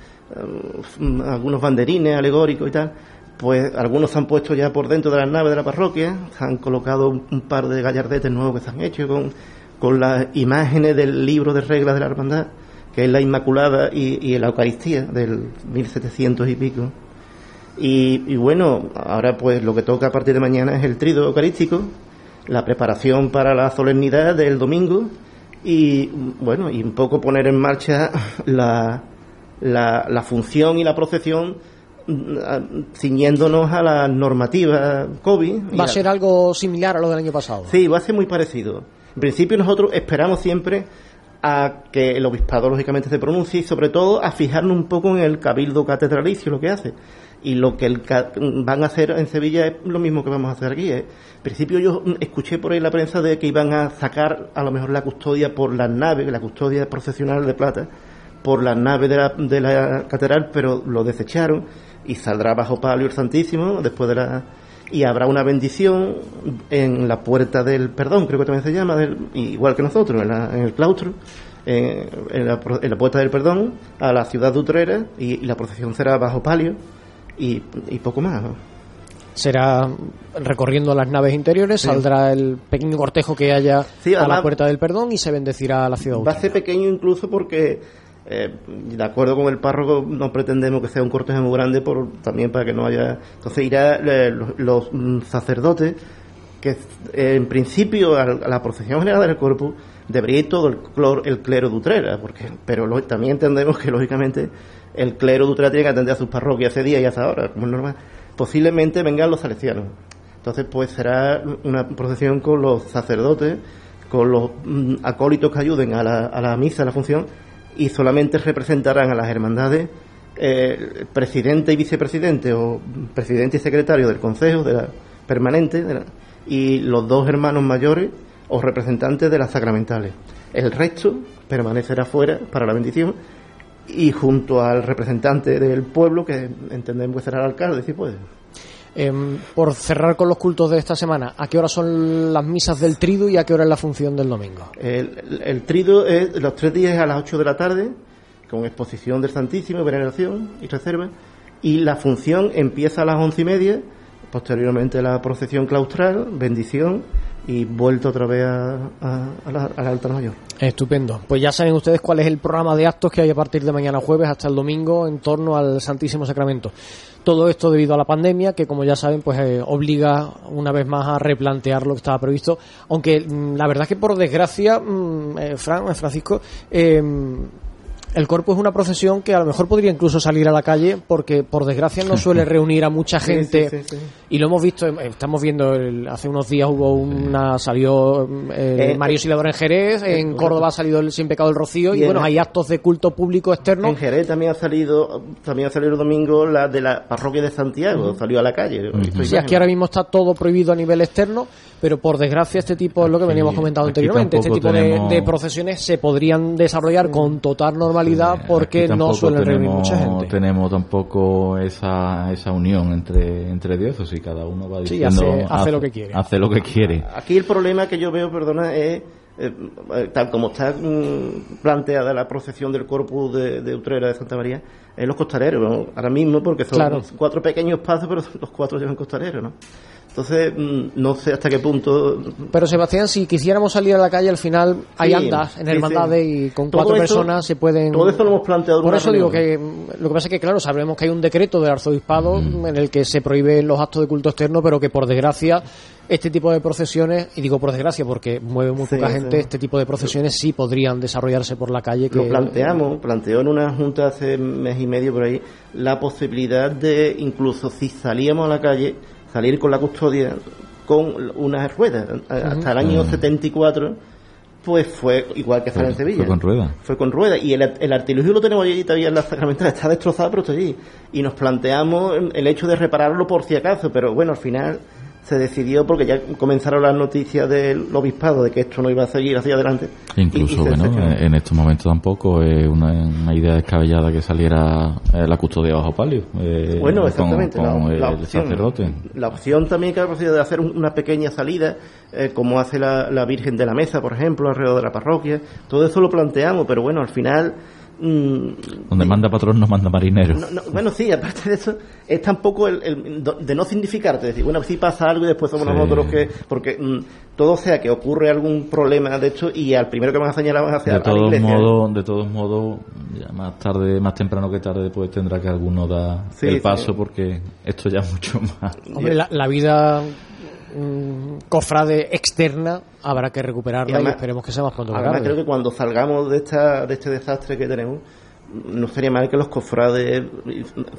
algunos banderines alegóricos y tal. Pues algunos se han puesto ya por dentro de las naves de la parroquia, se han colocado un, par de gallardetes nuevos que se han hecho con, con las imágenes del libro de reglas de la hermandad, que es la Inmaculada y, y la Eucaristía del 1700 y pico. Y, y bueno, ahora pues lo que toca a partir de mañana es el trido eucarístico, la preparación para la solemnidad del domingo y bueno, y un poco poner en marcha [LAUGHS] la, la, la función y la procesión mm, a- ciñéndonos a la normativa COVID. ¿Va a ser algo similar a lo del año pasado? Sí, va a ser muy parecido. En principio nosotros esperamos siempre a que el obispado lógicamente se pronuncie y sobre todo a fijarnos un poco en el cabildo catedralicio, lo que hace. Y lo que el ca- van a hacer en Sevilla es lo mismo que vamos a hacer aquí. ¿eh? En principio yo mm, escuché por ahí la prensa de que iban a sacar a lo mejor la custodia por las naves, la custodia procesional de plata, por las naves de la, de la catedral, pero lo desecharon y saldrá bajo palio el Santísimo después de la y habrá una bendición en la puerta del perdón, creo que también se llama, del- igual que nosotros, en, la- en el claustro, en, en la, en la puerta del perdón, a la ciudad de Utrera, y, y la procesión será bajo palio y, y poco más. ¿no? será recorriendo las naves interiores, Sí. saldrá el pequeño cortejo que haya Sí, a la puerta del perdón y se bendecirá la ciudad. Va a ser pequeño incluso porque, eh, de acuerdo con el párroco, no pretendemos que sea un cortejo muy grande por, también para que no haya... Entonces irá eh, los, sacerdotes que eh, en principio a la a la procesión general del cuerpo debería ir todo el, clor- el clero de Utrera, porque, pero lo- también entendemos que lógicamente el clero de Utrera tiene que atender a sus parroquias ese día y hasta ahora, como es normal. Posiblemente vengan los salesianos. Entonces pues será una procesión con los sacerdotes, con los mm, acólitos que ayuden a la, a la misa, a la función, y solamente representarán a las hermandades eh, presidente y vicepresidente o presidente y secretario del consejo de la permanente de la- y los dos hermanos mayores o representantes de las sacramentales. El resto permanecerá fuera para la bendición y junto al representante del pueblo que entendemos que será el alcalde, si puede. Em, por cerrar con los cultos de esta semana, ¿a qué hora son las misas del trido y a qué hora es la función del domingo? El, el- trido es los tres días a las 8 de la tarde, con exposición del Santísimo, veneración y reserva, y la función empieza a las once y media, posteriormente la procesión claustral, bendición y vuelta otra vez a, la, a la altar mayor. Estupendo. Pues ya saben ustedes cuál es el programa de actos que hay a partir de mañana jueves hasta el domingo en torno al Santísimo Sacramento. Todo esto debido a la pandemia, que como ya saben, pues eh, obliga una vez más a replantear lo que estaba previsto. Aunque mm, la verdad es que por desgracia, mm, eh, Fran, eh, Francisco, eh, el cuerpo es una procesión que a lo mejor podría incluso salir a la calle porque por desgracia no suele [LAUGHS] reunir a mucha gente sí, sí, sí. y lo hemos visto, eh, estamos viendo, el- hace unos días hubo una, salió eh, Eh, Mario Silador en Jerez, eh, en Córdoba ha salido el Sin Pecado del Rocío y, Y en- bueno, hay actos de culto público externo. En Jerez también ha salido, también ha salido el domingo la de la parroquia de Santiago, salió a la calle. He visto Sí, aquí ahora mismo está todo prohibido a nivel externo, pero por desgracia este tipo es lo que veníamos comentando anteriormente. Este tipo de, de procesiones se podrían desarrollar con total normalidad porque Aquí no suelen reunir tenemos- mucha gente. tenemos tampoco esa, esa unión entre, entre dioses y cada uno va Sí, diciendo hace- hace lo que quiere. hace lo que quiere Aquí el problema que yo veo, perdona, es eh, eh, tal como está mm, planteada la procesión del corpus de, de Utrera de Santa María, es los costaleros, ¿no? ahora mismo, porque son Claro. cuatro pequeños pasos, pero los cuatro llevan costaleros, ¿no? Entonces, mm, no sé hasta qué punto. Pero Sebastián, si quisiéramos salir a la calle, al final hay Sí, andas en hermandades sí. y con Todo cuatro eso- personas se pueden. Todo eso lo hemos planteado Por eso digo que mm, lo que pasa es que, claro, sabemos que hay un decreto del arzobispado Mm. en el que se prohíben los actos de culto externo, pero que por desgracia este tipo de procesiones, y digo por desgracia porque mueve muy Sí, poca sí. gente, este tipo de procesiones sí podrían desarrollarse por la calle. Que, Lo planteamos, planteó en una junta hace mes y medio por ahí, la posibilidad de, incluso si salíamos a la calle, salir con la custodia con unas ruedas. Hasta el año Mm. 74, pues fue igual que hacer en Sevilla. Fue con rueda. Fue con rueda. Y el, el artilugio lo tenemos allí todavía en la sacramental. Está destrozado, pero está allí. Y nos planteamos el hecho de repararlo por si acaso. Pero bueno, al final se decidió porque ya comenzaron las noticias del obispado de que esto no iba a seguir hacia adelante. Incluso, Y- y se- bueno, en estos momentos tampoco es una, una idea descabellada que saliera eh, la custodia bajo palio. eh, Bueno, exactamente. Con, la, el opción, sacerdote. la opción también que ha ofrecido de hacer un- una pequeña salida, eh, como hace la, la Virgen de la Mesa, por ejemplo, alrededor de la parroquia. Todo eso lo planteamos, pero bueno, al final. Mm, Donde manda patrón no manda marinero. no- no- bueno, sí, aparte de eso, es tampoco el, de no significarte, decir, bueno, si pasa algo y después somos Sí. nosotros que. Porque mm, todo sea que ocurre algún problema de hecho y al primero que van a señalar van a hacer De a la todos iglesia. modos, de todos modos, ya más tarde, más temprano que tarde, pues tendrá que alguno dar Sí, el sí. paso porque esto ya es mucho más. Hombre, la, la vida mm, cofrade externa habrá que recuperarla y, además- esperemos que sea más pronto Además, creo que cuando salgamos de, esta, de este desastre que tenemos, no sería mal que los cofrades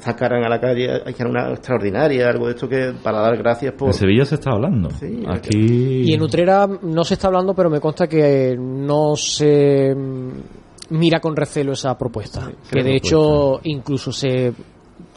sacaran a la calle, hicieran una extraordinaria, algo de esto que para dar gracias por. En Sevilla se está hablando. Aquí. Y en Utrera no se está hablando, pero me consta que no se mm, mira con recelo esa propuesta. que de propuesta. hecho, incluso se.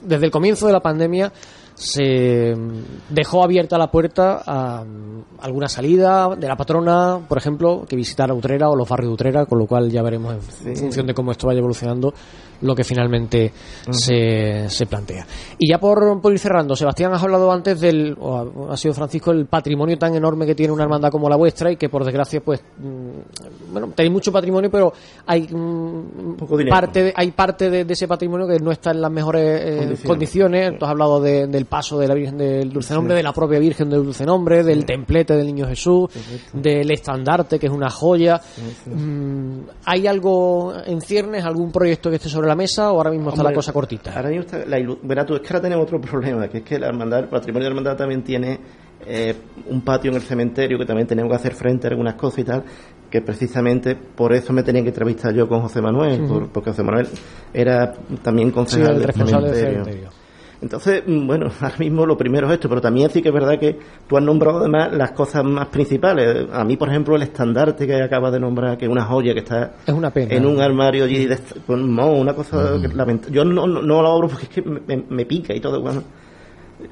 Desde el comienzo de la pandemia se mm, dejó abierta la puerta a mm, alguna salida de la patrona, por ejemplo, que visitara Utrera o los barrios de Utrera, con lo cual ya veremos en Sí. función de cómo esto vaya evolucionando lo que finalmente se, se plantea. Y ya por, por ir cerrando, Sebastián, has hablado antes del, o ha, sido Francisco, el patrimonio tan enorme que tiene una hermandad como la vuestra y que por desgracia, pues, mm, bueno, tenéis mucho patrimonio, pero hay mm, parte, de- hay parte de, de ese patrimonio que no está en las mejores eh, Condiciones. condiciones. Tú has hablado de- del paso de la Virgen del Dulce Sí. Nombre, de la propia Virgen del Dulce Nombre, del templete del Niño Jesús, del estandarte, que es una joya. Mm, ¿Hay algo en ciernes, algún proyecto que esté sobre la mesa o ahora mismo está Hombre, la cosa cortita? Ahora mismo está la verás tú, es que ahora tenemos otro [LAUGHS] problema, que es que la hermandad, el patrimonio de la hermandad también tiene eh, un patio en el cementerio que también tenemos que hacer frente a algunas cosas y tal, que precisamente por eso me tenía que entrevistar yo con José Manuel, porque José Manuel era también concejal el del responsable del cementerio. cementerio. Entonces, mm, bueno, [LAUGHS] ahora mismo lo primero es esto, pero también sí que es verdad que tú has nombrado además las cosas más principales. A mí, por ejemplo, el estandarte que acabas de nombrar, que es una joya que está Es una pena. en un armario allí de- con mo, una cosa que lamenta- Yo no, no, no lo abro porque es que me, me pica y todo. Bueno.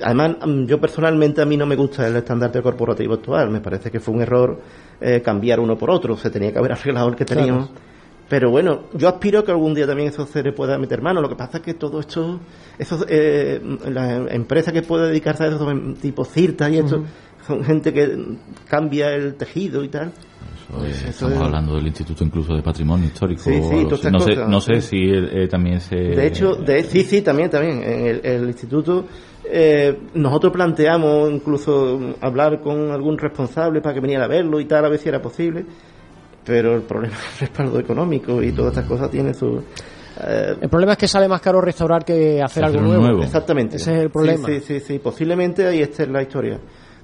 Además, mm, yo personalmente a mí no me gusta el estandarte corporativo actual. Me parece que fue un error eh, cambiar uno por otro. Se tenía que haber arreglado el que Claro. Pero bueno, yo aspiro que algún día también eso se le pueda meter mano. Lo que pasa es que todo esto, esos, eh, la empresa que puede dedicarse a eso, tipo CIRTA y esto, son gente que cambia el tejido y tal. Pues Eso estamos es- hablando del Instituto incluso de Patrimonio Histórico. Sí, sí, todas no, sé, no sé si eh, también se... De hecho, de, sí, sí, también, también. En el, el instituto, eh, nosotros planteamos incluso hablar con algún responsable para que viniera a verlo y tal, a ver si era posible. Pero el problema es el respaldo económico y todas estas cosas tienen su. eh, El problema es que sale más caro restaurar que hacer algo nuevo. nuevo. Exactamente. Ese es el problema. Sí, sí, sí, sí. Posiblemente ahí esté la historia.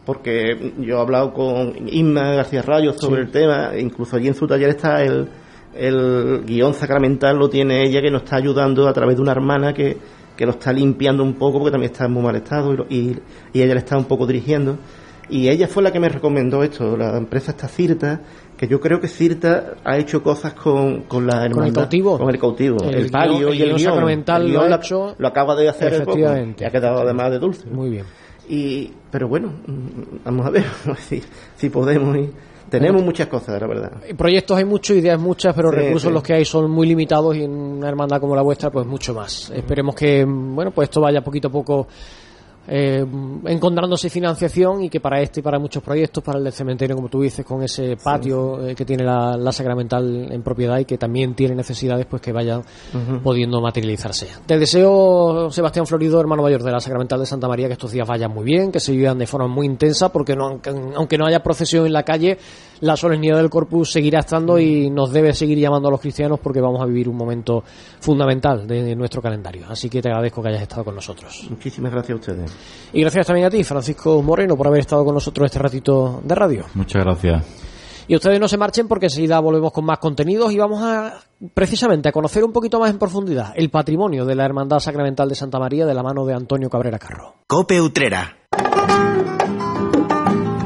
Porque yo he hablado con Inma García Rayo sobre Sí. el tema, incluso allí en su taller está el, el guion sacramental, lo tiene ella que nos está ayudando a través de una hermana que, que lo está limpiando un poco porque también está en muy mal estado y, lo- y, y ella le está un poco dirigiendo. Y ella fue la que me recomendó esto, la empresa está Cirta, que yo creo que Cirta ha hecho cosas con, con la Con el hermandad- cautivo. Con el cautivo. El El, palio el y el guion sacramental El lo ha guion hecho- lo acaba de hacer hace poco, Efectivamente. y ha quedado además de dulce. Muy bien. Y, pero bueno, mm, vamos a ver [LAUGHS] si, si podemos. Y, tenemos muchas cosas, la verdad. Proyectos hay muchos, ideas muchas, pero Sí, recursos sí. los que hay son muy limitados y en una hermandad como la vuestra, pues mucho más. Esperemos que, bueno, pues esto vaya poquito a poco eh, encontrándose financiación y que para este y para muchos proyectos, para el del cementerio, como tú dices, con ese patio eh, que tiene la, la, Sacramental en propiedad y que también tiene necesidades, pues que vayan pudiendo materializarse. Te deseo, Sebastián Florido, hermano mayor de la Sacramental de Santa María, que estos días vayan muy bien, que se vivan de forma muy intensa, porque no, aunque, aunque no haya procesión en la calle, la solemnidad del Corpus seguirá estando y nos debe seguir llamando a los cristianos porque vamos a vivir un momento fundamental de nuestro calendario. Así que te agradezco que hayas estado con nosotros. Muchísimas gracias a ustedes. Y gracias también a ti, Francisco Moreno, por haber estado con nosotros este ratito de radio. Muchas gracias. Y ustedes no se marchen porque enseguida volvemos con más contenidos y vamos a precisamente a conocer un poquito más en profundidad el patrimonio de la Hermandad Sacramental de Santa María de la mano de Antonio Cabrera Carro. Cope Utrera.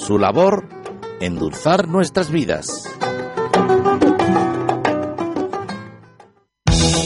su labor, endulzar nuestras vidas.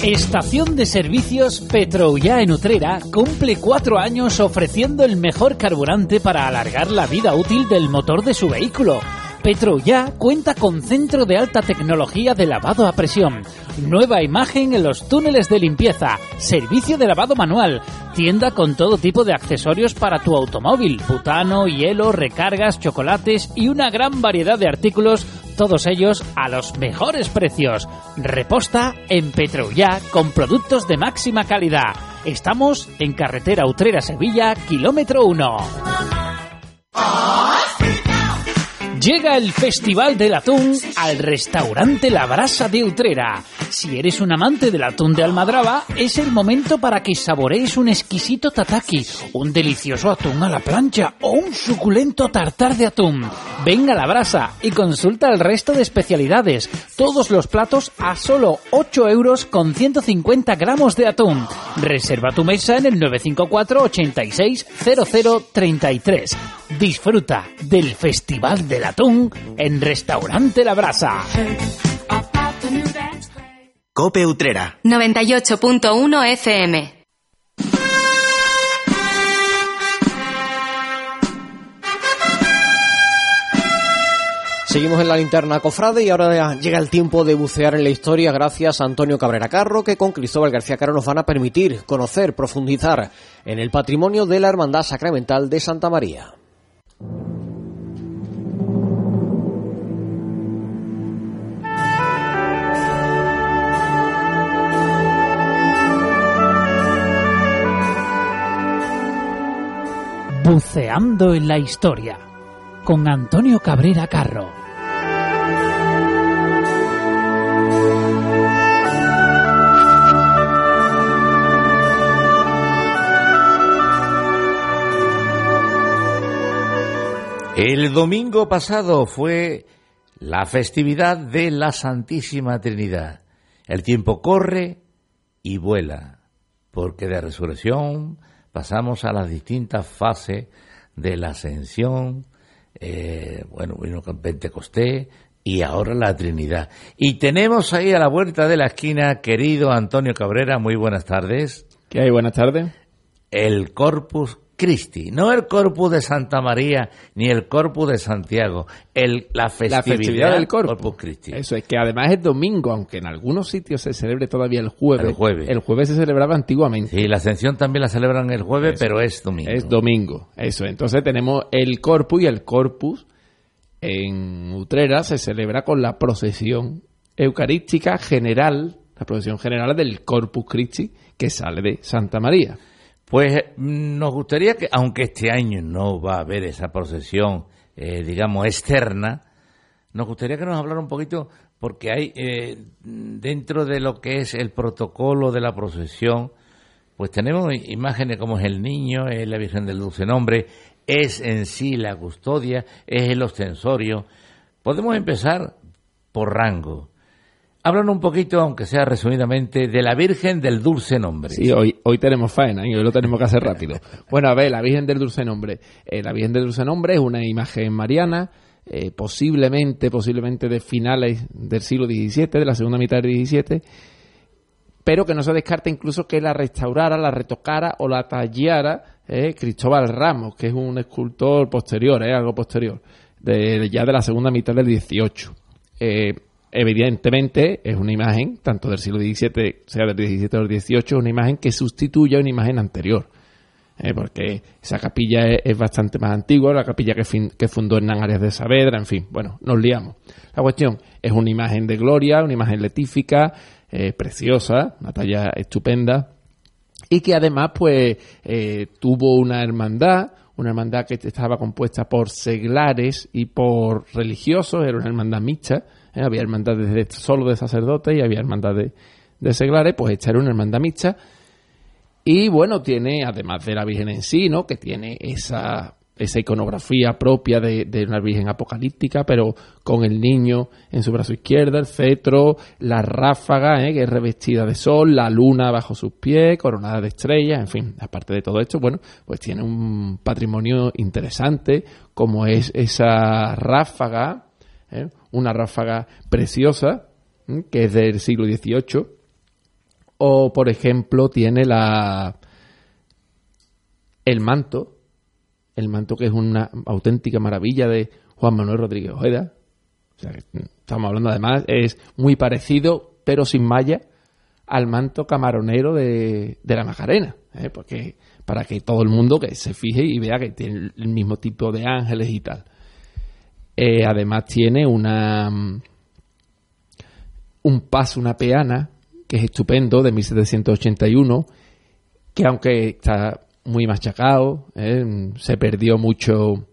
Estación de Servicios Petroullá en Utrera cumple cuatro años ofreciendo el mejor carburante para alargar la vida útil del motor de su vehículo. Petroullá cuenta con centro de alta tecnología de lavado a presión, nueva imagen en los túneles de limpieza, servicio de lavado manual, tienda con todo tipo de accesorios para tu automóvil, butano, hielo, recargas, chocolates y una gran variedad de artículos, todos ellos a los mejores precios. Reposta en Petroullá con productos de máxima calidad. Estamos en carretera Utrera Sevilla, kilómetro 1. Llega el Festival del Atún al restaurante La Brasa de Utrera. Si eres un amante del atún de Almadraba, es el momento para que saborees un exquisito tataki, un delicioso atún a la plancha o un suculento tartar de atún. Venga a La Brasa y consulta el resto de especialidades. Todos los platos a solo 8 euros con 150 gramos de atún. Reserva tu mesa en el 954 86 0033. Disfruta del Festival del Atún en Restaurante La Brasa. Cope Utrera. 98.1 FM. Seguimos en la linterna cofrade y ahora llega el tiempo de bucear en la historia gracias a Antonio Cabrera Carro que con Cristóbal García Caro nos van a permitir conocer, profundizar en el patrimonio de la Hermandad Sacramental de Santa María. Buceando en la historia con Antonio Cabrera Carro. El domingo pasado fue la festividad de la Santísima Trinidad. El tiempo corre y vuela, porque de resurrección pasamos a las distintas fases de la ascensión, eh, bueno, vino con Pentecostés y ahora la Trinidad. Y tenemos ahí a la vuelta de la esquina, querido Antonio Cabrera, muy buenas tardes. ¿Qué hay? Buenas tardes. El Corpus Christi, no el Corpus de Santa María ni el Corpus de Santiago, el, la, festividad la festividad del Corpus. Corpus Christi. Eso es que además es domingo, aunque en algunos sitios se celebre todavía el jueves. El jueves. El jueves se celebraba antiguamente. Sí, la ascensión también la celebran el jueves, Eso. pero es domingo. Es domingo, eso. Entonces tenemos el Corpus y el Corpus en Utrera se celebra con la procesión eucarística general, la procesión general del Corpus Christi que sale de Santa María. Pues mm, nos gustaría que, aunque este año no va a haber esa procesión, eh, digamos, externa, nos gustaría que nos hablara un poquito, porque hay eh, dentro de lo que es el protocolo de la procesión, pues tenemos imágenes como es el niño, es la Virgen del Dulce Nombre, es en sí la custodia, es el ostensorio. Podemos empezar por rango. Háblanos un poquito, aunque sea resumidamente, de la Virgen del Dulce Nombre. Sí, hoy, hoy tenemos faena y hoy lo tenemos que hacer rápido. Bueno, a ver, la Virgen del Dulce Nombre. Eh, la Virgen del Dulce Nombre es una imagen mariana, eh, posiblemente, posiblemente de finales del siglo XVII, de la segunda mitad del XVII, pero que no se descarta incluso que la restaurara, la retocara o la tallara eh, Cristóbal Ramos, que es un escultor posterior, algo posterior, de, ya de la segunda mitad del XVIII. Evidentemente es una imagen, tanto del siglo XVII, sea del XVII o del XVIII, una imagen que sustituye a una imagen anterior. Eh, porque esa capilla es, es, bastante más antigua, la capilla que, fin, que fundó Hernán Arias de Saavedra, en fin, bueno, nos liamos. La cuestión es una imagen de gloria, una imagen letífica, eh, preciosa, una talla estupenda, y que además pues eh, tuvo una hermandad, una hermandad que estaba compuesta por seglares y por religiosos, era una hermandad mixta, ¿eh? había hermandad de, solo de sacerdotes y había hermandad de, de seglares, pues esta era una hermandad mixta. Y bueno, tiene, además de la Virgen en sí, ¿no? Que tiene esa, esa iconografía propia de, de, una Virgen apocalíptica, pero con el niño en su brazo izquierdo, el cetro, la ráfaga, ¿eh? que es revestida de sol, la luna bajo sus pies, coronada de estrellas, en fin, aparte de todo esto, bueno, pues tiene un patrimonio interesante, como es esa ráfaga, ¿eh? una ráfaga preciosa, ¿eh? que es del siglo XVIII, o por ejemplo tiene la el manto, el manto que es una auténtica maravilla de Juan Manuel Rodríguez Ojeda. O sea, estamos hablando además, es muy parecido, pero sin malla, al manto camaronero de, de la Macarena. ¿eh? Porque para que todo el mundo que se fije y vea que tiene el mismo tipo de ángeles y tal. Eh, además tiene una un paso, una peana, que es estupendo, de 1781, que aunque está muy machacado, ¿eh? se perdió mucho,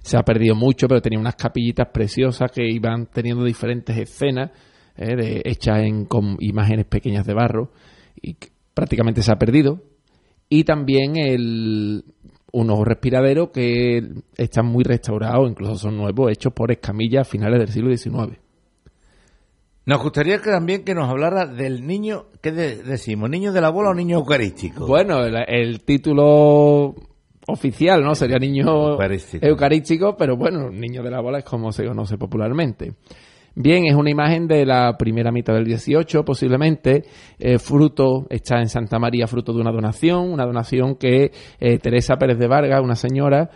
se ha perdido mucho, pero tenía unas capillitas preciosas que iban teniendo diferentes escenas, ¿eh? hechas en, con imágenes pequeñas de barro, y prácticamente se ha perdido. Y también el, unos respiraderos que están muy restaurados, incluso son nuevos, hechos por escamillas a finales del siglo XIX. Nos gustaría que también que nos hablara del niño, ¿qué de, decimos? ¿Niño de la bola o niño eucarístico? Bueno, el, el título oficial, ¿no? Sería niño eucarístico. eucarístico, pero bueno, niño de la bola es como se conoce popularmente. Bien, es una imagen de la primera mitad del 18, posiblemente. Eh, fruto, está en Santa María, fruto de una donación, una donación que eh, Teresa Pérez de Vargas, una señora,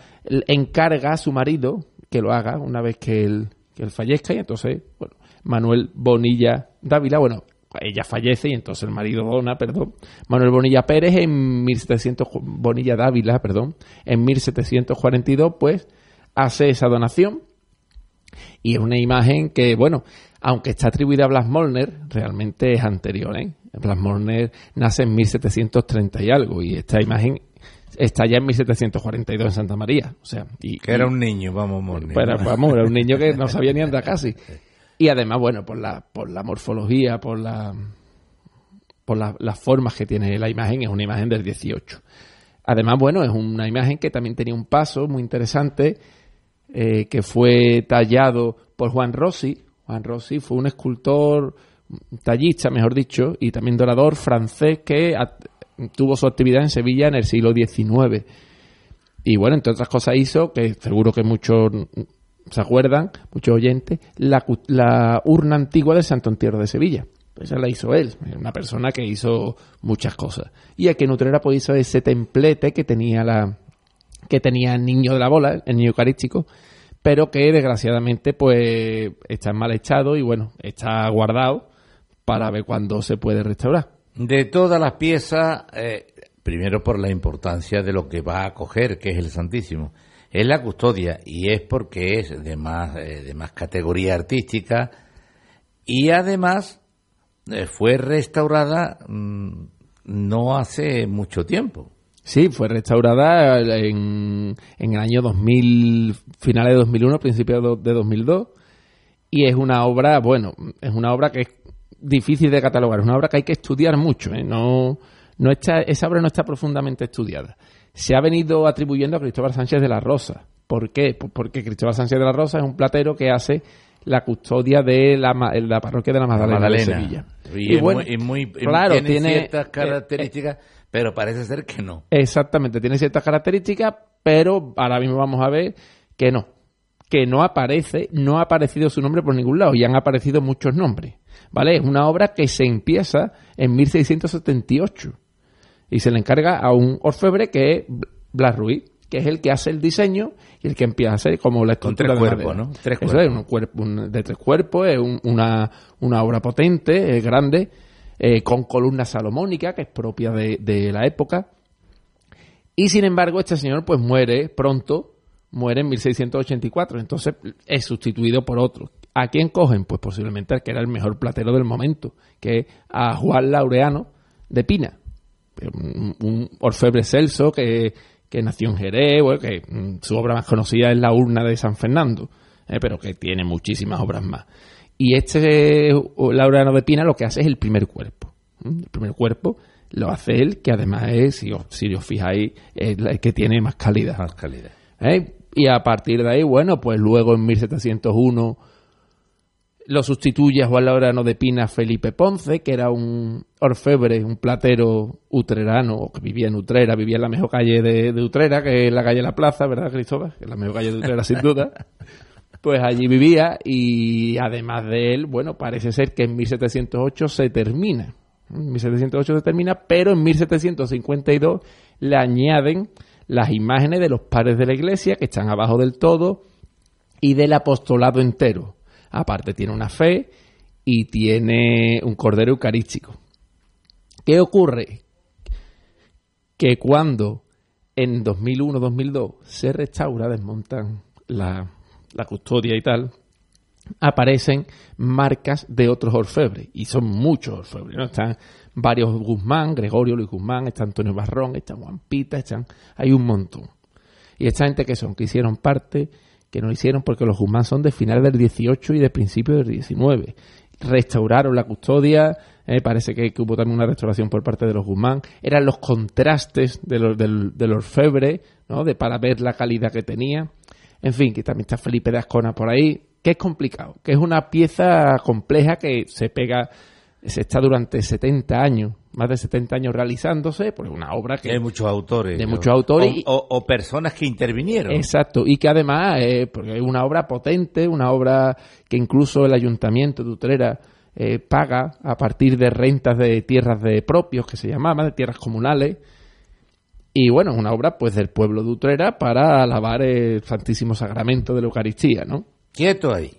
encarga a su marido que lo haga una vez que él, que él fallezca y entonces, bueno, Manuel Bonilla Dávila, bueno, ella fallece y entonces el marido dona, perdón, Manuel Bonilla Pérez en 1700, Bonilla Dávila, perdón, en 1742, pues hace esa donación y es una imagen que, bueno, aunque está atribuida a Blas Molner, realmente es anterior, ¿eh? Blas Molner nace en 1730 y algo y esta imagen está ya en 1742 en Santa María, o sea, y, que era un niño, vamos, Molner. Pero, vamos, era un niño que no sabía ni andar casi. [LAUGHS] Y además, bueno, por la, por la morfología, por la por la, las formas que tiene la imagen, es una imagen del 18. Además, bueno, es una imagen que también tenía un paso muy interesante, eh, que fue tallado por Juan Rossi. Juan Rossi fue un escultor, tallista, mejor dicho, y también dorador francés que tuvo su actividad en Sevilla en el siglo XIX. Y bueno, entre otras cosas hizo, que seguro que muchos se acuerdan, muchos oyentes, la, urna antigua del Santo Entierro de Sevilla. Pues esa la hizo él, una persona que hizo muchas cosas. Y aquí en Utrera pues hizo ese templete que tenía la que tenía el niño de la bola, el niño eucarístico, pero que desgraciadamente pues está en mal estado y bueno, está guardado para ver cuándo se puede restaurar. De todas las piezas, eh, primero por la importancia de lo que va a coger, que es el Santísimo es la custodia y es porque es de más, eh, de más categoría artística y además eh, fue restaurada mmm, no hace mucho tiempo. Sí, fue restaurada en, en el año 2000, finales de 2001, principios de 2002 y es una obra, bueno, es una obra que es difícil de catalogar, es una obra que hay que estudiar mucho, ¿eh? no, no está, esa obra no está profundamente estudiada se ha venido atribuyendo a Cristóbal Sánchez de la Rosa. ¿Por qué? Pues porque Cristóbal Sánchez de la Rosa es un platero que hace la custodia de la, la parroquia de la Magdalena, Magdalena. de Sevilla. Y, es bueno, muy, y muy- claro, tiene, tiene ciertas eh, características, pero parece ser que no. Exactamente, tiene ciertas características, pero ahora mismo vamos a ver que no. Que no aparece, no ha aparecido su nombre por ningún lado y han aparecido muchos nombres. ¿Vale? Es una obra que se empieza en 1678 y se le encarga a un orfebre que es Blas Ruiz, que es el que hace el diseño y el que empieza a hacer como la Con estructura tres de cuerpos. ¿no? Tres Eso cuerpos. es, un cuerpo un- de tres cuerpos, es un- una, una obra potente, es grande, eh, con columna salomónica, que es propia de, la época. Y sin embargo, este señor pues muere pronto, muere en 1684, entonces es sustituido por otro. ¿A quién cogen? Pues posiblemente al que era el mejor platero del momento, que es a Juan Laureano de Pina, un, un orfebre celso que, que nació en Jerez, bueno, que mm, su obra más conocida es la urna de San Fernando, eh, pero que tiene muchísimas obras más. Y este de Pina lo que hace es el primer cuerpo. El primer cuerpo lo hace él, que además es, si os, si os fijáis, es el que tiene más calidad. Más calidad. ¿Eh? Y a partir de ahí, bueno, pues luego en 1701 lo sustituye a Juan Laureano de Pina Felipe Ponce, que era un orfebre, un platero utrerano, que vivía en Utrera, vivía en la mejor calle de, de Utrera, que es la calle La Plaza, ¿verdad, Cristóbal? Que es la mejor calle de Utrera, sin duda. [LAUGHS] Pues allí vivía y además de él, bueno, parece ser que en 1708 se termina. En 1708 se termina, pero en 1752 le añaden las imágenes de los padres de la iglesia que están abajo del todo y del apostolado entero. Aparte tiene una fe y tiene un cordero eucarístico. ¿Qué ocurre? Que cuando en 2001-2002 se restaura, desmontan la, la custodia y tal, aparecen marcas de otros orfebres. Y son muchos orfebres. ¿no? Están varios Guzmán, Gregorio Luis Guzmán, está Antonio Barrón, está Juan Pita, están, hay un montón. Y esta gente que son, que hicieron parte, que no hicieron porque los Guzmán son de final del 18 y de principio del 19. Restauraron la custodia, eh, parece que, que hubo también una restauración por parte de los Guzmán. Eran los contrastes de los, del, del orfebre, ¿no? De, para ver la calidad que tenía. En fin, que también está Felipe de Ascona por ahí, que es complicado, que es una pieza compleja que se pega, se está durante 70 años, más de 70 años realizándose, pues una obra que... hay muchos autores. De muchos autores. O, o- o personas que intervinieron. Exacto, y que además eh, porque es una obra potente, una obra que incluso el ayuntamiento de Utrera eh, paga a partir de rentas de tierras de propios, que se llamaban, de tierras comunales. Y bueno, es una obra pues del pueblo de Utrera para alabar el Santísimo Sacramento de la Eucaristía, ¿no? Quieto ahí.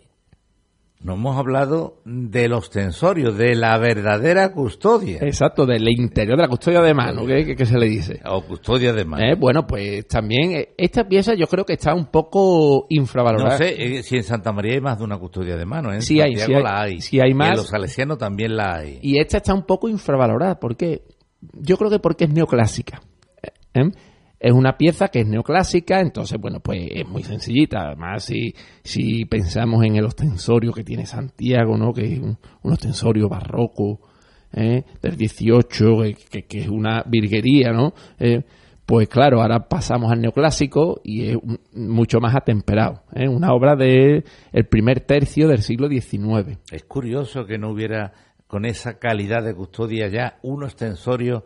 No hemos hablado del ostensorio, de la verdadera custodia. Exacto, del interior de la custodia de mano, que, que- se le dice. O custodia de mano. Eh, bueno, pues también eh, esta pieza yo creo que está un poco infravalorada. No sé eh, si en Santa María hay más de una custodia de mano. ¿eh? En Sí hay, sí hay. la hay. Sí hay Y más. en los salesianos también la hay. Y esta está un poco infravalorada. ¿Por qué? Yo creo que porque es neoclásica. ¿Eh? Es una pieza que es neoclásica, entonces, bueno, pues es muy sencillita. Además, si, si pensamos en el ostensorio que tiene Santiago, ¿no? Que es un, ostensorio barroco ¿eh? del 18, que, que- es una virguería, ¿no? Eh, pues claro, ahora pasamos al neoclásico y es mucho más atemperado. ¿eh? Una obra del el primer tercio del siglo XIX. Es curioso que no hubiera con esa calidad de custodia ya un ostensorio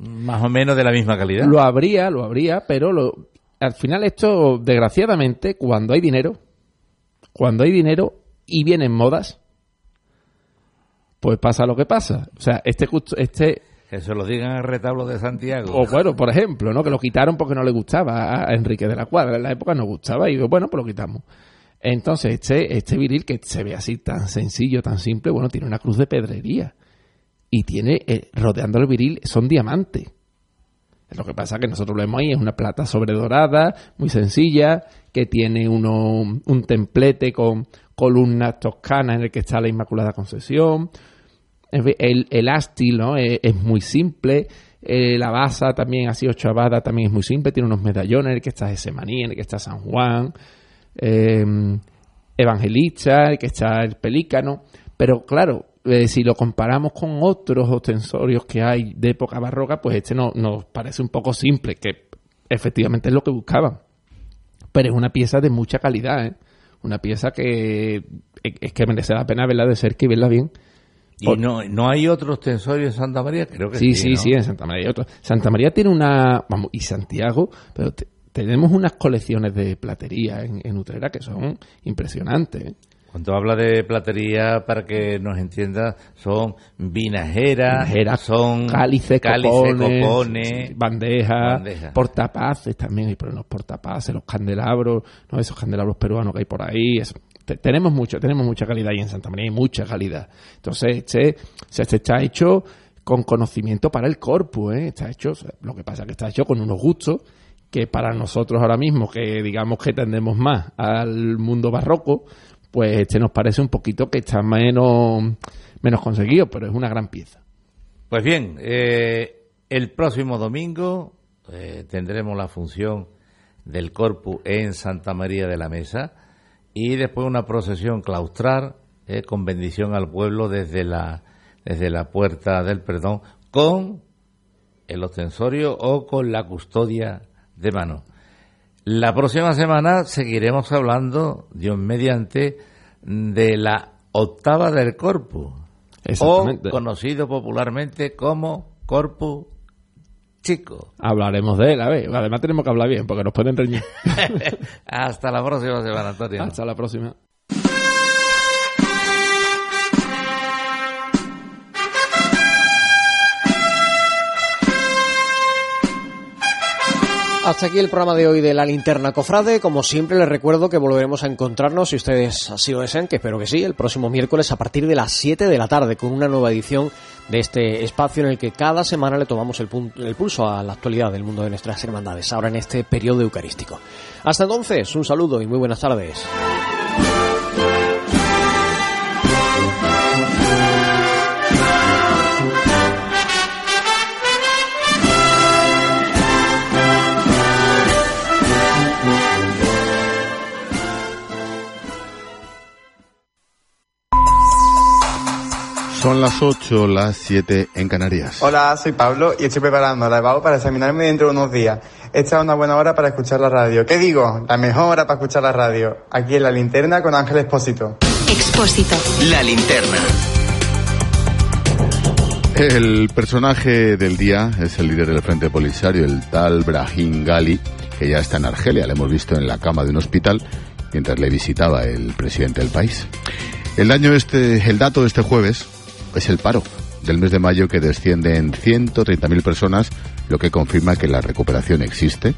más o menos de la misma calidad. Lo habría, lo habría, pero lo, al final esto, desgraciadamente, cuando hay dinero, cuando hay dinero y vienen modas, pues pasa lo que pasa. O sea, este, este Que se lo digan al retablo de Santiago. o bueno, por ejemplo, ¿no? Que lo quitaron porque no le gustaba a Enrique de la Cuadra. En la época no gustaba y bueno, pues lo quitamos. Entonces, este, este viril que se ve así tan sencillo, tan simple, bueno, tiene una cruz de pedrería. Y tiene, eh, rodeando el viril, son diamantes. Lo que pasa que nosotros lo vemos ahí, es una plata sobredorada, muy sencilla, que tiene uno, un templete con columnas toscanas en el que está la Inmaculada Concepción. El, el ástil ¿no? es, muy simple. Eh, la basa también, así ochavada, también es muy simple. Tiene unos medallones en el que está Gesemaní, en el que está San Juan, eh, Evangelista, en el que está el Pelícano. Pero claro, eh, si lo comparamos con otros ostensorios que hay de época barroca, pues este no- nos parece un poco simple, que efectivamente es lo que buscaban. Pero es una pieza de mucha calidad, ¿eh? una pieza que es que merece la pena verla de cerca y verla bien. ¿Y no, no hay otros tensorios en Santa María? Creo que sí. Sí, sí, sí, en Santa María hay otros. Santa María tiene una, vamos, y Santiago, pero tenemos unas colecciones de platería en, en Utrera que son impresionantes. ¿eh? Cuando habla de platería, para que nos entienda, son vinajeras, son cálices, cálices copones, bandejas, portapaces también, hay los portapaces, los candelabros, ¿no? esos candelabros peruanos que hay por ahí. tenemos mucho, tenemos mucha calidad ahí en Santa María, hay mucha calidad. Entonces, este, este está hecho con conocimiento para el corpus, ¿eh? está hecho, lo que pasa es que está hecho con unos gustos que para nosotros ahora mismo, que digamos que tendemos más al mundo barroco, pues este nos parece un poquito que está menos, menos conseguido, pero es una gran pieza. Pues bien, eh, el próximo domingo eh, tendremos la función del Corpus en Santa María de la Mesa y después una procesión claustral eh, con bendición al pueblo desde la, desde la puerta del perdón con el ostensorio o con la custodia de mano. La próxima semana seguiremos hablando, Dios mediante, de la octava del corpus, o conocido popularmente como corpus chico. Hablaremos de él, a ver, además tenemos que hablar bien, porque nos pueden reñir. [LAUGHS] Hasta la próxima semana, Antonio. Hasta la próxima. Hasta aquí el programa de hoy de La Linterna Cofrade. Como siempre les recuerdo que volveremos a encontrarnos, si ustedes así lo desean, que espero que sí, el próximo miércoles a partir de las 7 de la tarde con una nueva edición de este espacio en el que cada semana le tomamos el, pulso a la actualidad del mundo de nuestras hermandades, ahora en este periodo eucarístico. Hasta entonces, un saludo y muy buenas tardes. Son las 8, las 7 en Canarias. Hola, soy Pablo y estoy preparando la EBAU para examinarme dentro de unos días. Esta es una buena hora para escuchar la radio. ¿Qué digo? La mejor hora para escuchar la radio. Aquí en La Linterna con Ángel Expósito. Expósito. La Linterna. El personaje del día es el líder del Frente Polisario, el tal Brahim Gali, que ya está en Argelia. Le hemos visto en la cama de un hospital mientras le visitaba el presidente del país. El daño este, el dato de este jueves es el paro del mes de mayo que desciende en 130.000 personas, lo que confirma que la recuperación existe.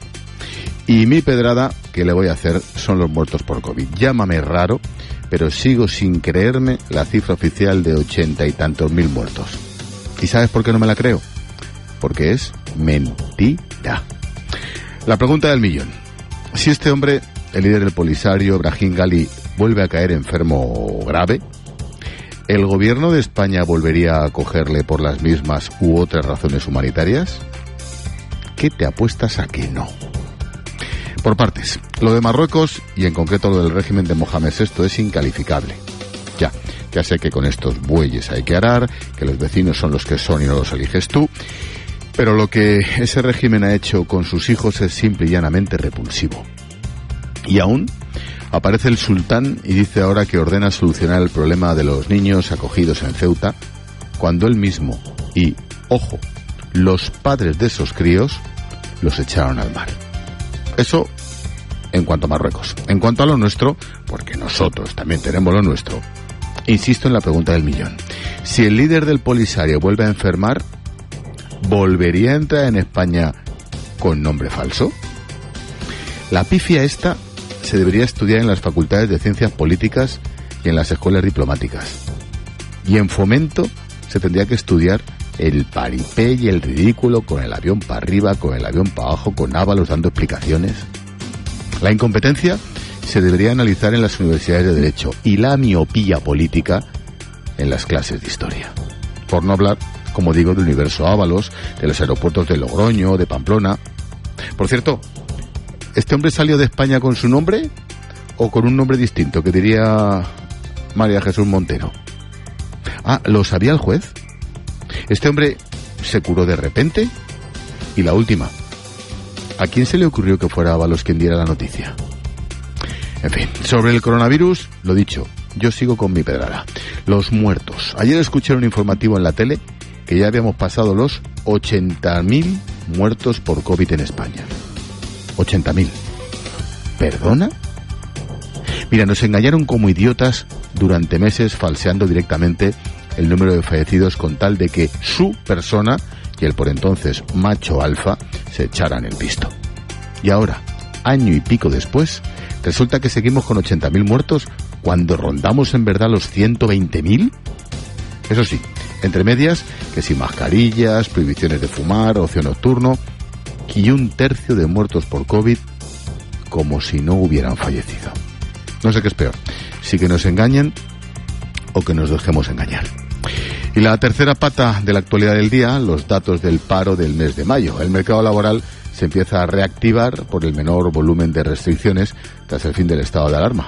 Y mi pedrada, que le voy a hacer, son los muertos por COVID. Llámame raro, pero sigo sin creerme la cifra oficial de ochenta y tantos mil muertos. ¿Y sabes por qué no me la creo? Porque es mentira. La pregunta del millón. Si este hombre, el líder del Polisario, Brahim Gali, vuelve a caer enfermo grave, ¿El gobierno de España volvería a acogerle por las mismas u otras razones humanitarias? ¿Qué te apuestas a que no? Por partes, lo de Marruecos y en concreto lo del régimen de Mohamed VI es incalificable. Ya, ya sé que con estos bueyes hay que arar, que los vecinos son los que son y no los eliges tú, pero lo que ese régimen ha hecho con sus hijos es simple y llanamente repulsivo. Y aún Aparece el sultán y dice ahora que ordena solucionar el problema de los niños acogidos en Ceuta, cuando él mismo y, ojo, los padres de esos críos los echaron al mar. Eso en cuanto a Marruecos. En cuanto a lo nuestro, porque nosotros también tenemos lo nuestro, insisto en la pregunta del millón. Si el líder del Polisario vuelve a enfermar, ¿volvería a entrar en España con nombre falso? La pifia esta se debería estudiar en las facultades de ciencias políticas y en las escuelas diplomáticas. Y en fomento se tendría que estudiar el paripé y el ridículo con el avión para arriba, con el avión para abajo, con Ábalos dando explicaciones. La incompetencia se debería analizar en las universidades de Derecho y la miopía política en las clases de historia. Por no hablar, como digo, del universo Ábalos, de los aeropuertos de Logroño, de Pamplona. Por cierto, ¿Este hombre salió de España con su nombre o con un nombre distinto que diría María Jesús Montero? Ah, ¿lo sabía el juez? Este hombre se curó de repente. Y la última, ¿a quién se le ocurrió que fuera Ábalos quien diera la noticia? En fin, sobre el coronavirus, lo dicho, yo sigo con mi pedrada. Los muertos. Ayer escuché un informativo en la tele que ya habíamos pasado los 80.000 muertos por COVID en España. 80.000. ¿Perdona? Mira, nos engañaron como idiotas durante meses falseando directamente el número de fallecidos con tal de que su persona y el por entonces macho alfa se echaran el pisto. Y ahora, año y pico después, resulta que seguimos con 80.000 muertos cuando rondamos en verdad los 120.000. Eso sí, entre medias, que sin mascarillas, prohibiciones de fumar, ocio nocturno y un tercio de muertos por COVID como si no hubieran fallecido. No sé qué es peor, si que nos engañen o que nos dejemos engañar. Y la tercera pata de la actualidad del día, los datos del paro del mes de mayo. El mercado laboral se empieza a reactivar por el menor volumen de restricciones tras el fin del estado de alarma.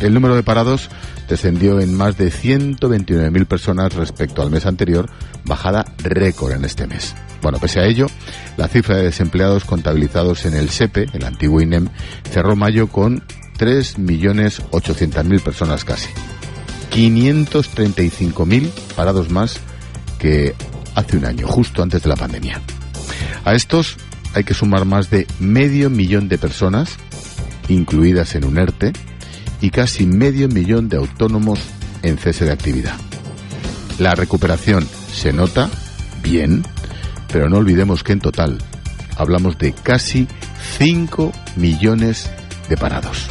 El número de parados descendió en más de 129.000 personas respecto al mes anterior, bajada récord en este mes. Bueno, pese a ello, la cifra de desempleados contabilizados en el SEPE, el antiguo INEM, cerró mayo con 3.800.000 personas casi. 535.000 parados más que hace un año, justo antes de la pandemia. A estos hay que sumar más de medio millón de personas, incluidas en un ERTE, y casi medio millón de autónomos en cese de actividad. La recuperación se nota bien, pero no olvidemos que en total hablamos de casi 5 millones de parados.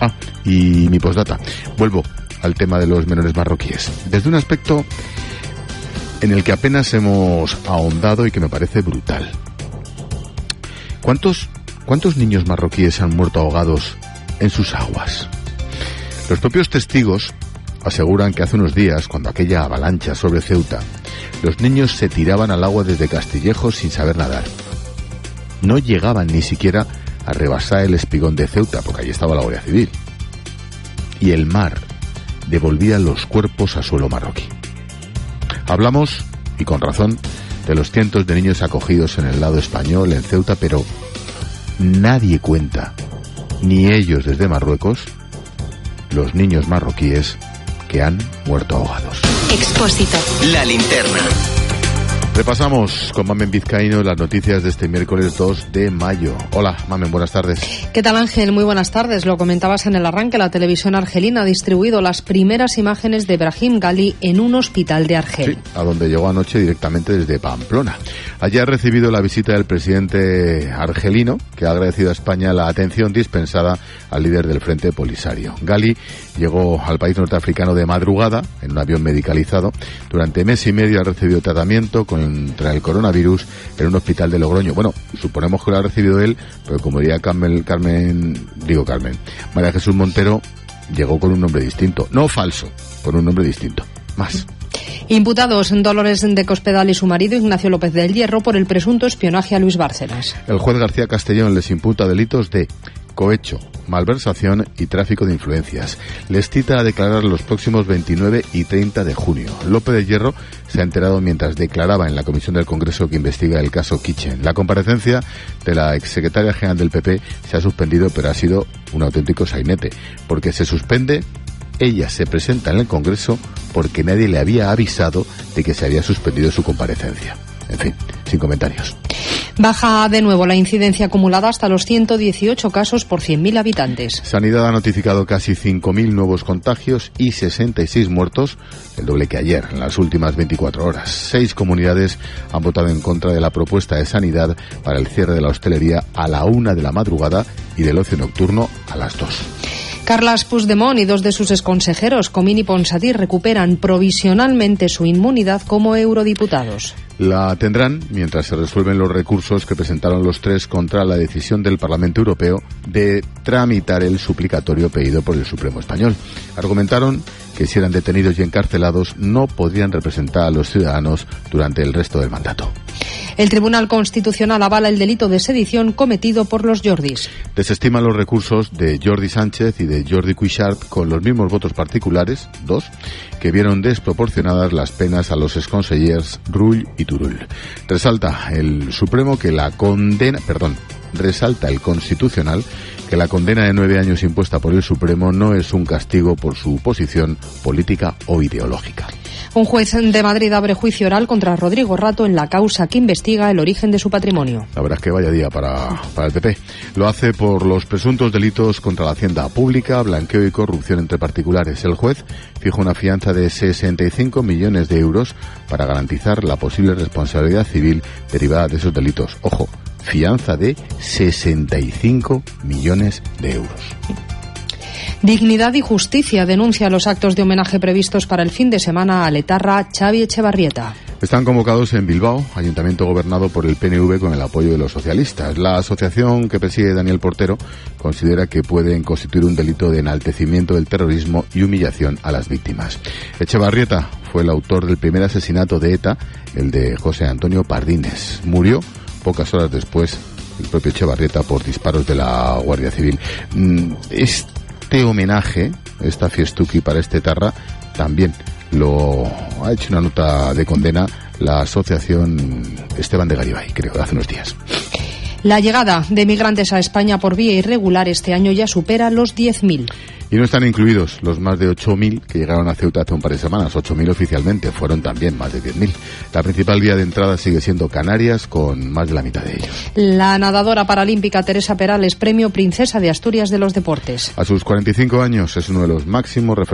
Ah, y mi postdata. Vuelvo al tema de los menores marroquíes. Desde un aspecto en el que apenas hemos ahondado y que me parece brutal. ¿Cuántos, cuántos niños marroquíes han muerto ahogados en sus aguas? Los propios testigos aseguran que hace unos días, cuando aquella avalancha sobre Ceuta, los niños se tiraban al agua desde Castillejos sin saber nadar. No llegaban ni siquiera a rebasar el espigón de Ceuta, porque allí estaba la Guardia Civil. Y el mar devolvía los cuerpos a suelo marroquí. Hablamos, y con razón, de los cientos de niños acogidos en el lado español, en Ceuta, pero nadie cuenta, ni ellos desde Marruecos, los niños marroquíes que han muerto ahogados. Expósito. La linterna. Repasamos con Mamen Vizcaíno las noticias de este miércoles 2 de mayo. Hola, Mamen, buenas tardes. ¿Qué tal Ángel? Muy buenas tardes. Lo comentabas en el arranque, la televisión argelina ha distribuido las primeras imágenes de Brahim Gali en un hospital de Argel. Sí, a donde llegó anoche directamente desde Pamplona. Allí ha recibido la visita del presidente argelino, que ha agradecido a España la atención dispensada al líder del Frente Polisario. Gali llegó al país norteafricano de madrugada, en un avión medicalizado. Durante mes y medio ha recibido tratamiento contra el coronavirus en un hospital de Logroño. Bueno, suponemos que lo ha recibido él, pero como diría Carmen, Carmen digo Carmen, María Jesús Montero llegó con un nombre distinto. No falso, con un nombre distinto. Más. Imputados Dolores de Cospedal y su marido Ignacio López del Hierro por el presunto espionaje a Luis Bárcenas. El juez García Castellón les imputa delitos de cohecho, malversación y tráfico de influencias. Les cita a declarar los próximos 29 y 30 de junio. López de Hierro se ha enterado mientras declaraba en la comisión del Congreso que investiga el caso Kitchen. La comparecencia de la exsecretaria general del PP se ha suspendido, pero ha sido un auténtico sainete, porque se suspende ella se presenta en el Congreso porque nadie le había avisado de que se había suspendido su comparecencia. En fin, sin comentarios. Baja de nuevo la incidencia acumulada hasta los 118 casos por 100.000 habitantes. Sanidad ha notificado casi 5.000 nuevos contagios y 66 muertos, el doble que ayer, en las últimas 24 horas. Seis comunidades han votado en contra de la propuesta de Sanidad para el cierre de la hostelería a la una de la madrugada y del ocio nocturno a las dos. Carlas Puigdemont y dos de sus exconsejeros, Comín y Ponsatí, recuperan provisionalmente su inmunidad como eurodiputados. La tendrán mientras se resuelven los recursos que presentaron los tres contra la decisión del Parlamento Europeo de tramitar el suplicatorio pedido por el Supremo Español. Argumentaron que si eran detenidos y encarcelados no podrían representar a los ciudadanos durante el resto del mandato. El Tribunal Constitucional avala el delito de sedición cometido por los Jordis. Desestima los recursos de Jordi Sánchez y de Jordi Cuixart con los mismos votos particulares, dos, que vieron desproporcionadas las penas a los exconsellers Rull y Resalta el Supremo que la condena, perdón, resalta el Constitucional que la condena de nueve años impuesta por el Supremo no es un castigo por su posición política o ideológica. Un juez de Madrid abre juicio oral contra Rodrigo Rato en la causa que investiga el origen de su patrimonio. La verdad es que vaya día para, para el PP. Lo hace por los presuntos delitos contra la hacienda pública, blanqueo y corrupción entre particulares. El juez fija una fianza de 65 millones de euros para garantizar la posible responsabilidad civil derivada de esos delitos. Ojo, fianza de 65 millones de euros. Dignidad y Justicia denuncia los actos de homenaje previstos para el fin de semana a Letarra Xavi Echevarrieta. Están convocados en Bilbao, ayuntamiento gobernado por el PNV con el apoyo de los socialistas. La asociación que preside Daniel Portero considera que pueden constituir un delito de enaltecimiento del terrorismo y humillación a las víctimas. Echevarrieta fue el autor del primer asesinato de ETA, el de José Antonio Pardines. Murió pocas horas después el propio Echevarrieta por disparos de la Guardia Civil. Este homenaje, esta fiestuki para este tarra, también lo ha hecho una nota de condena la asociación Esteban de Garibay, creo, hace unos días. La llegada de migrantes a España por vía irregular este año ya supera los 10.000. Y no están incluidos los más de 8.000 que llegaron a Ceuta hace un par de semanas. 8.000 oficialmente, fueron también más de 10.000. La principal vía de entrada sigue siendo Canarias, con más de la mitad de ellos. La nadadora paralímpica Teresa Perales, premio Princesa de Asturias de los Deportes. A sus 45 años es uno de los máximos referentes